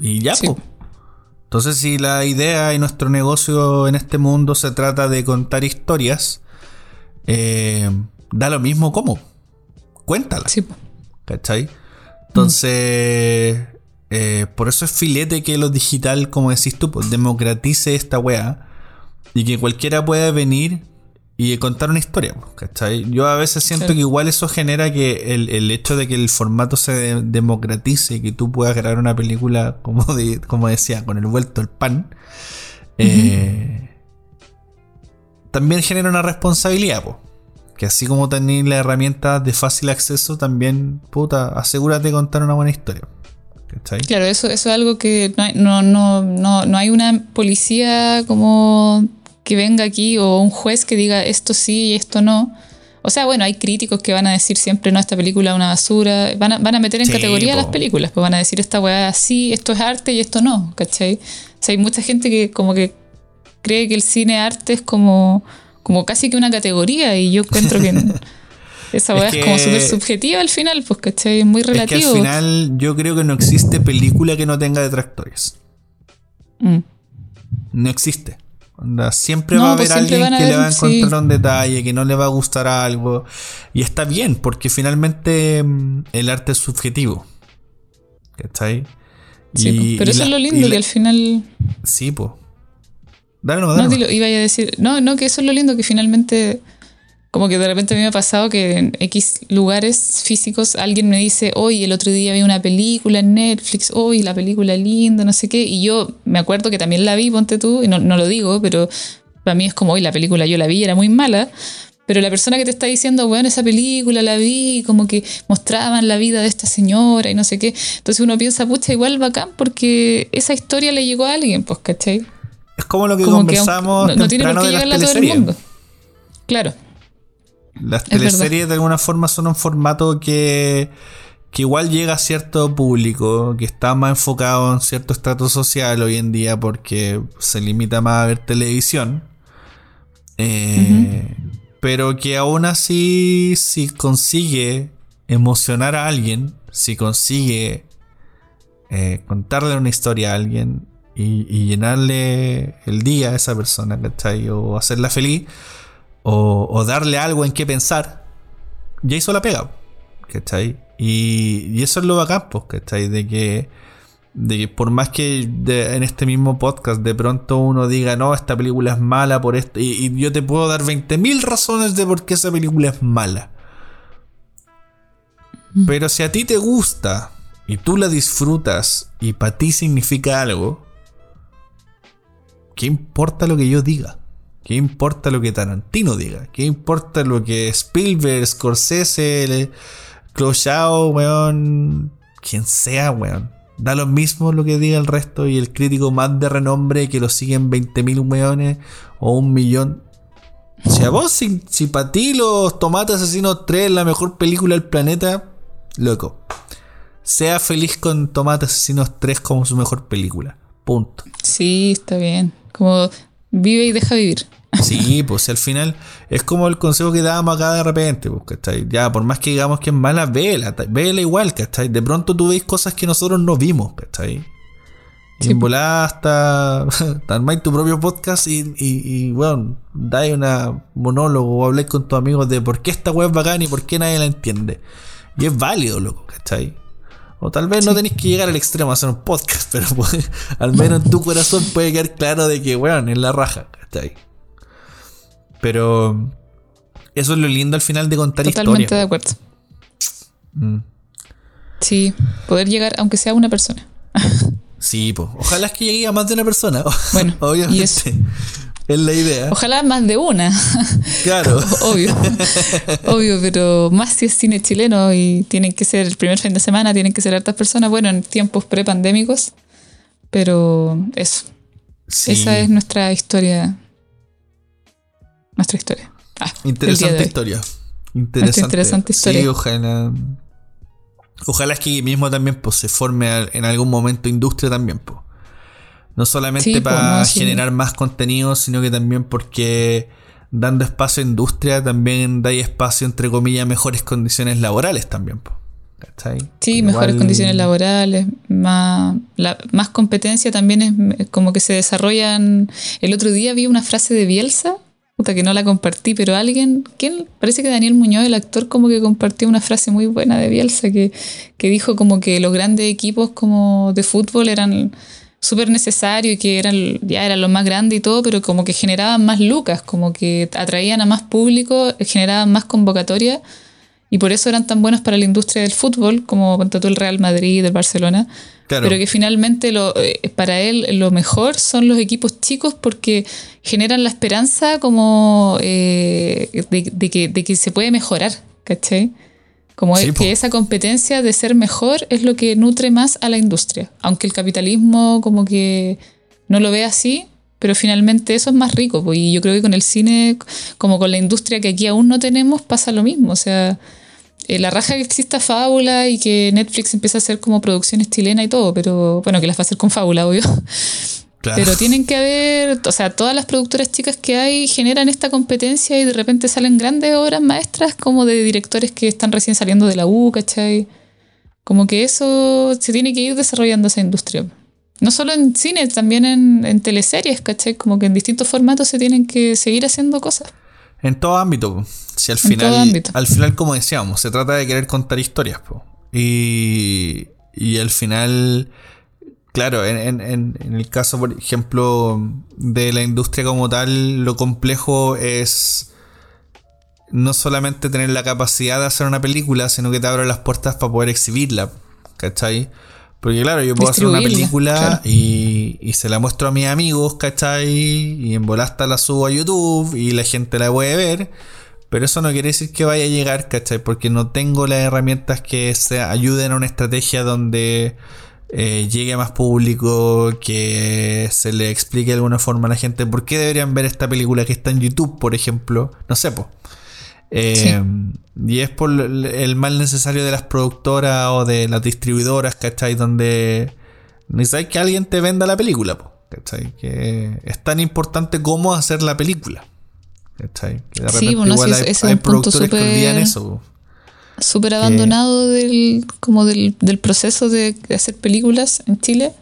Y ya, pues. Entonces, si la idea y nuestro negocio en este mundo se trata de contar historias, eh, da lo mismo cómo. Cuéntala. Sí, ¿Cachai? Entonces, eh, por eso es filete que lo digital, como decís tú, pues, democratice esta weá y que cualquiera pueda venir y contar una historia, pues, ¿cachai? Yo a veces siento que igual eso genera que el, hecho de que el formato se democratice y que tú puedas grabar una película, como, como decía, con el vuelto el pan, eh, también genera una responsabilidad, pues. Que así como tenéis la herramienta de fácil acceso, también, puta, asegúrate de contar una buena historia. Claro, eso, eso es algo que no hay, no, no, no, no hay una policía como que venga aquí o un juez que diga esto sí y esto no. O sea, bueno, hay críticos que van a decir siempre, no, esta película es una basura. Van a, van a meter en categoría las películas, pues van a decir, esta weá sí, esto es arte y esto no, ¿cachai? O sea, hay mucha gente que como que cree que el cine arte es como como casi que una categoría y yo encuentro que esa weá es, como súper subjetiva al final, pues ¿cachai? Es muy relativo. Es que al final yo creo que no existe película que no tenga detractores. Mm. No existe. siempre va a haber pues alguien que le va a encontrar un detalle, que no le va a gustar algo. Y está bien, porque finalmente mm, el arte es subjetivo. ¿Cachai? Sí, pues, pero eso es lo lindo, que al final. Sí, pues. No, iba a decir. No, no, que eso es lo lindo, que finalmente. Como que de repente a mí me ha pasado que en X lugares físicos alguien me dice, hoy el otro día vi una película en Netflix, hoy la película linda, no sé qué. Y yo me acuerdo que también la vi, ponte tú, y no, no lo digo, pero para mí es como, hoy la película yo la vi, era muy mala, pero la persona que te está diciendo, bueno, esa película la vi, como que mostraban la vida de esta señora y no sé qué. Entonces uno piensa, pucha, igual bacán, porque esa historia le llegó a alguien, pues, ¿cachai? Es como lo que conversamos no, no tiene por qué llegarle a todo el mundo. Claro. Las teleseries de alguna forma son un formato que, que igual llega a cierto público, que está más enfocado en cierto estrato social hoy en día porque se limita más a ver televisión. Eh, pero que aún así, si consigue emocionar a alguien, si consigue eh, contarle una historia a alguien y, llenarle el día a esa persona, ¿cachai? O hacerla feliz, o, darle algo en qué pensar, ya hizo la pega, ¿cachai? Y, y eso es lo bacán, pues, ¿cachai? De que de que por más que en este mismo podcast de pronto uno diga, no, esta película es mala por esto, y, yo te puedo dar 20.000 razones de por qué esa película es mala. Mm. Pero si a ti te gusta y tú la disfrutas y para ti significa algo, ¿qué importa lo que yo diga? ¿Qué importa lo que Tarantino diga? ¿Qué importa lo que Spielberg, Scorsese, Clochao, weón, quien sea, weón? Da lo mismo lo que diga el resto y el crítico más de renombre que lo siguen 20.000 millones o un millón. Si a vos, si, si para ti los Tomates Asesinos 3 es la mejor película del planeta, loco. Sea feliz con Tomates Asesinos 3 como su mejor película. Punto. Sí, está bien. Como vive y deja vivir. Sí, pues al final es como el consejo que dábamos acá de repente, pues, ¿cachai? Ya, por más que digamos que es mala, vela, vela igual, ¿cachai? De pronto tú veis cosas que nosotros no vimos, ¿cachai? Y en volada hasta armáis tu propio podcast y, y, bueno, dais una monólogo o habláis con tus amigos de por qué esta web es bacán y por qué nadie la entiende. Y es válido, loco, ¿cachai? O tal vez no tenéis que llegar al extremo a hacer un podcast, pero pues, al menos en tu corazón puede quedar claro de que, weón, es la raja, ¿cachai? Pero eso es lo lindo al final de contar Totalmente de acuerdo. Mm. Sí, poder llegar, aunque sea una persona. sí, pues. Ojalá es que llegue a más de una persona. Bueno, obviamente. Es la idea. Ojalá más de una. Claro. Obvio. Obvio, pero más si es cine chileno y tienen que ser el primer fin de semana, tienen que ser hartas personas. Bueno, en tiempos prepandémicos. Pero eso. Esa es nuestra historia nuestra historia. Ah, interesante historia. Interesante. interesante historia. Sí, ojalá. Ojalá es que mismo también pues, se forme en algún momento industria también. Pues. No solamente pues, para generar más contenido, sino que también porque dando espacio a industria también da espacio, entre comillas, mejores condiciones laborales también. Pues. Sí, mejores condiciones laborales, más, más competencia también es como que se desarrollan. El otro día vi una frase de Bielsa Que no la compartí, pero alguien, ¿quién? Parece que Daniel Muñoz, el actor, como que compartió una frase muy buena de Bielsa que, que dijo como que los grandes equipos como de fútbol eran súper necesarios y que eran, ya eran los más grandes y todo, pero como que generaban más lucas, como que atraían a más público, generaban más convocatorias y por eso eran tan buenos para la industria del fútbol, como todo el Real Madrid, el Barcelona. Pero que finalmente lo, eh, para él lo mejor son los equipos chicos porque generan la esperanza como eh, de, que, de, que, se puede mejorar, ¿cachai? Como que esa competencia de ser mejor es lo que nutre más a la industria. Aunque el capitalismo como que no lo ve así, pero finalmente eso es más rico. y yo creo que con el cine, como con la industria que aquí aún no tenemos, pasa lo mismo. O sea, eh, la raja que exista Fábula y que Netflix empieza a hacer como producciones chilenas y todo, pero bueno, que las va a hacer con Fábula, obvio. Pero tienen que haber, o sea, todas las productoras chicas que hay generan esta competencia y de repente salen grandes obras maestras como de directores que están recién saliendo de la U, ¿cachai? Como que eso se tiene que ir desarrollando esa industria. No solo en cine, también en, en teleseries, ¿cachai? Como que en distintos formatos se tienen que seguir haciendo cosas. En todo ámbito. Si al final, al final, como decíamos, se trata de querer contar historias. Y, y al final, claro, en, en, en, el caso, por ejemplo, de la industria como tal, lo complejo es no solamente tener la capacidad de hacer una película, sino que te abre las puertas para poder exhibirla. ¿Cachai? Porque claro, yo puedo hacer una película y y, y se la muestro a mis amigos, ¿cachai? Y en volasta la subo a YouTube y la gente la puede ver. Pero eso no quiere decir que vaya a llegar, ¿cachai? Porque no tengo las herramientas que se ayuden a una estrategia donde eh, llegue a más público, que se le explique de alguna forma a la gente por qué deberían ver esta película que está en YouTube, por ejemplo. No sé, pues. Y es por el mal necesario de las productoras o de las distribuidoras, ¿cachai? Donde necesitas que alguien te venda la película, ¿cachai? Que es tan importante como hacer la película. ¿cachai? Que de repente bueno, igual hay, hay productores que olvidan eso súper abandonado del, como del, del proceso de, hacer películas en Chile.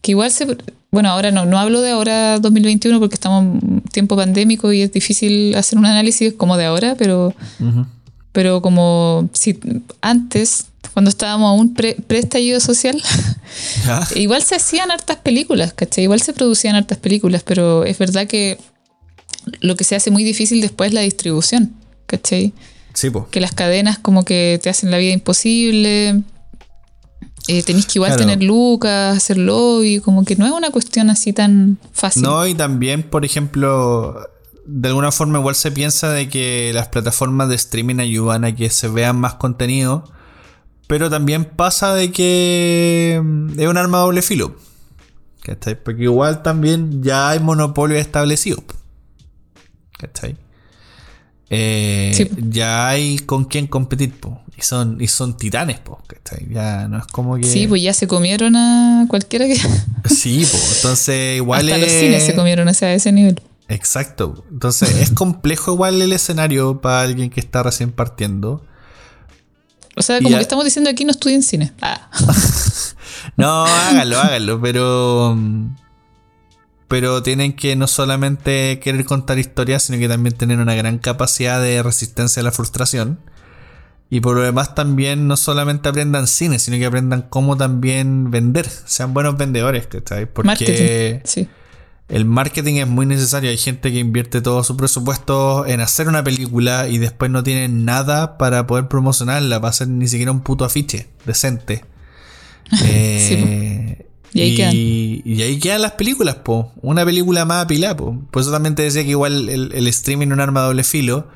Que igual se. Bueno, ahora no, no hablo de ahora 2021 porque estamos en tiempo pandémico y es difícil hacer un análisis como de ahora, pero. Pero como si antes, cuando estábamos aún pre, estallido social, igual se hacían hartas películas, ¿cachai? Igual se producían hartas películas, pero es verdad que lo que se hace muy difícil después es la distribución, ¿cachai? Que las cadenas como que te hacen la vida imposible. Eh, tenéis que igual tener lucas, hacer lobby, como que no es una cuestión así tan fácil. No, y también, por ejemplo, de alguna forma igual se piensa de que las plataformas de streaming ayudan a que se vean más contenido, pero también pasa de que mm, es un arma doble filo. ¿Cachai? Porque igual también ya hay monopolio establecido. ¿Cachai? Eh, ya hay con quién competir, Y son, y son titanes, po, Ya no es como que. Sí, pues ya se comieron a cualquiera que. Sí, pues. Entonces, igual Hasta los cines se comieron a ese nivel. Exacto. Entonces, es complejo igual el escenario para alguien que está recién partiendo. O sea, como que estamos diciendo aquí no estudien cine. Ah. no, háganlo, háganlo, pero pero tienen que no solamente querer contar historias, sino que también tener una gran capacidad de resistencia a la frustración. Y por lo demás también no solamente aprendan cine, sino que aprendan cómo también vender, sean buenos vendedores, ¿sabes? Porque el marketing es muy necesario. Hay gente que invierte todo su presupuesto en hacer una película y después no tiene nada para poder promocionarla, para hacer ni siquiera un puto afiche decente. Eh, y ahí, quedan. y ahí quedan las películas, po. Una película más apilada, po. Por eso también te decía que igual el, streaming es un arma de doble filo.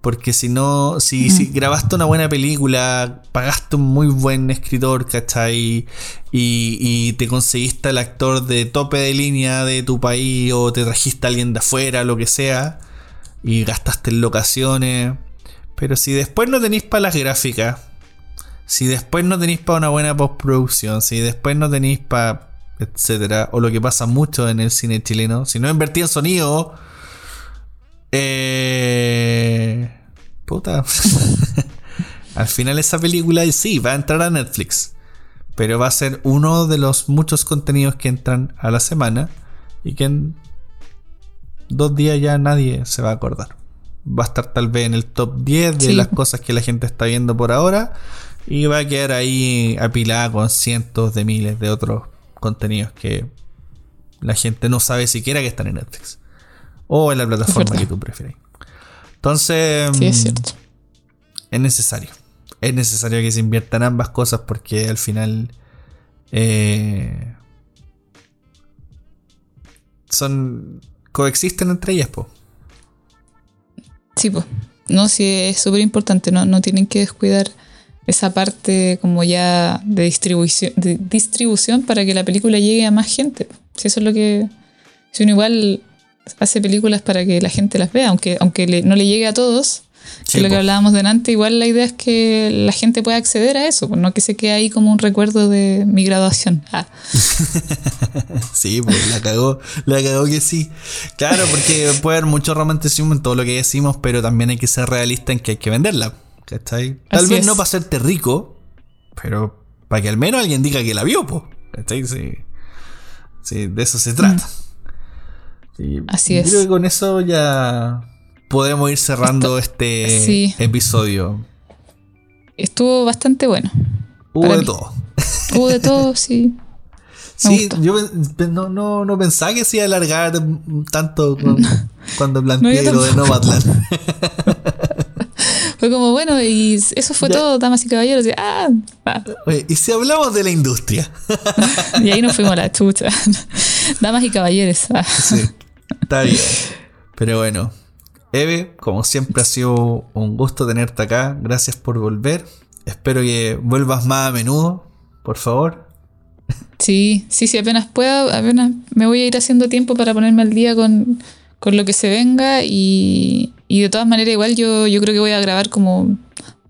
Porque si no, si, si, grabaste una buena película, pagaste un muy buen escritor, ¿cachai? Y, y te conseguiste al actor de tope de línea de tu país o te trajiste a alguien de afuera, lo que sea, y gastaste en locaciones. Pero si después no tenéis para las gráficas, si después no tenéis para una buena postproducción, si después no tenéis para etcétera, o lo que pasa mucho en el cine chileno, si no invertí en sonido, eh, puta, al final esa película sí va a entrar a Netflix, pero va a ser uno de los muchos contenidos que entran a la semana y que en dos días ya nadie se va a acordar. Va a estar tal vez en el top 10 de las cosas que la gente está viendo por ahora y va a quedar ahí apilada con cientos de miles de otros contenidos que la gente no sabe siquiera que están en Netflix. O en la plataforma que tú prefieres. Entonces. Sí, es cierto. Es necesario. Es necesario que se inviertan ambas cosas porque al final. Eh, son. coexisten entre ellas, po. Sí, pues. No, sí, es súper importante. No, no tienen que descuidar esa parte como ya de distribución, de distribución para que la película llegue a más gente. Si eso es lo que... Si uno igual hace películas para que la gente las vea, aunque, aunque no le llegue a todos, que lo que hablábamos delante, igual la idea es que la gente pueda acceder a eso, pues no que se quede ahí como un recuerdo de mi graduación. Ah. sí, pues la cagó, la cagó que sí. Claro, porque puede haber mucho romanticismo en todo lo que decimos, pero también hay que ser realista en que hay que venderla. ¿Cachai? Tal vez no para hacerte rico, pero para que al menos alguien diga que la vio, po. ¿Cachai? Sí. de eso se trata. Así es. Creo que con eso ya podemos ir cerrando este episodio. Estuvo bastante bueno. Hubo de todo. Hubo de todo, sí. sí, yo no, no, no, pensaba que se iba a alargar tanto cuando, planteé lo de Nomadland. Fue como, bueno, y eso fue todo, damas y caballeros. Y, ah, Oye, y si hablamos de la industria. y ahí nos fuimos a la chucha. damas y caballeros. Ah. sí, está bien. Pero bueno, Eve, como siempre ha sido un gusto tenerte acá. Gracias por volver. Espero que vuelvas más a menudo, por favor. Sí, sí, sí, apenas pueda, apenas me voy a ir haciendo tiempo para ponerme al día con, con lo que se venga y, y de todas maneras igual yo, yo creo que voy a grabar como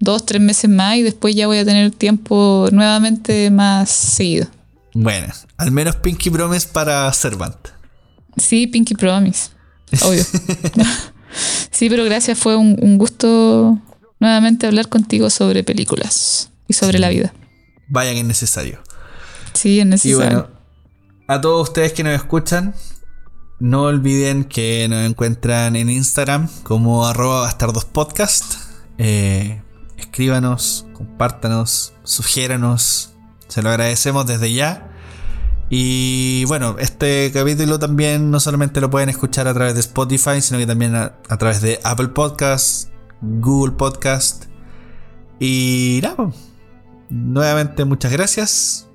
dos, tres meses más y después ya voy a tener tiempo nuevamente más seguido. Bueno, al menos Pinky Promise para Servant. Sí, Pinky Promise, obvio. sí, pero gracias, fue un, un, gusto nuevamente hablar contigo sobre películas y sobre la vida. Vaya que es necesario. Sí, es necesario. Y bueno, a todos ustedes que nos escuchan, no olviden que nos encuentran en Instagram como arroba bastardospodcast. Eh, escríbanos, compártanos, sugiéranos. Se lo agradecemos desde ya. Y bueno, este capítulo también no solamente lo pueden escuchar a través de Spotify, sino que también a, través de Apple Podcast, Google Podcast. Y nada, nuevamente muchas gracias.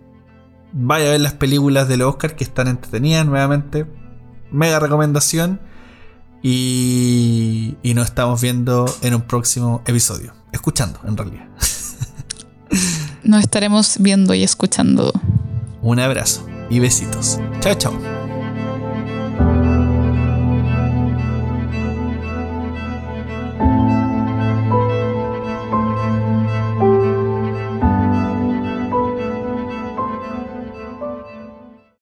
Vaya a ver las películas del Oscar que están entretenidas nuevamente mega recomendación. Y, y nos estamos viendo en un próximo episodio. Escuchando, en realidad. Nos estaremos viendo y escuchando. Un abrazo y besitos. Chao, chao.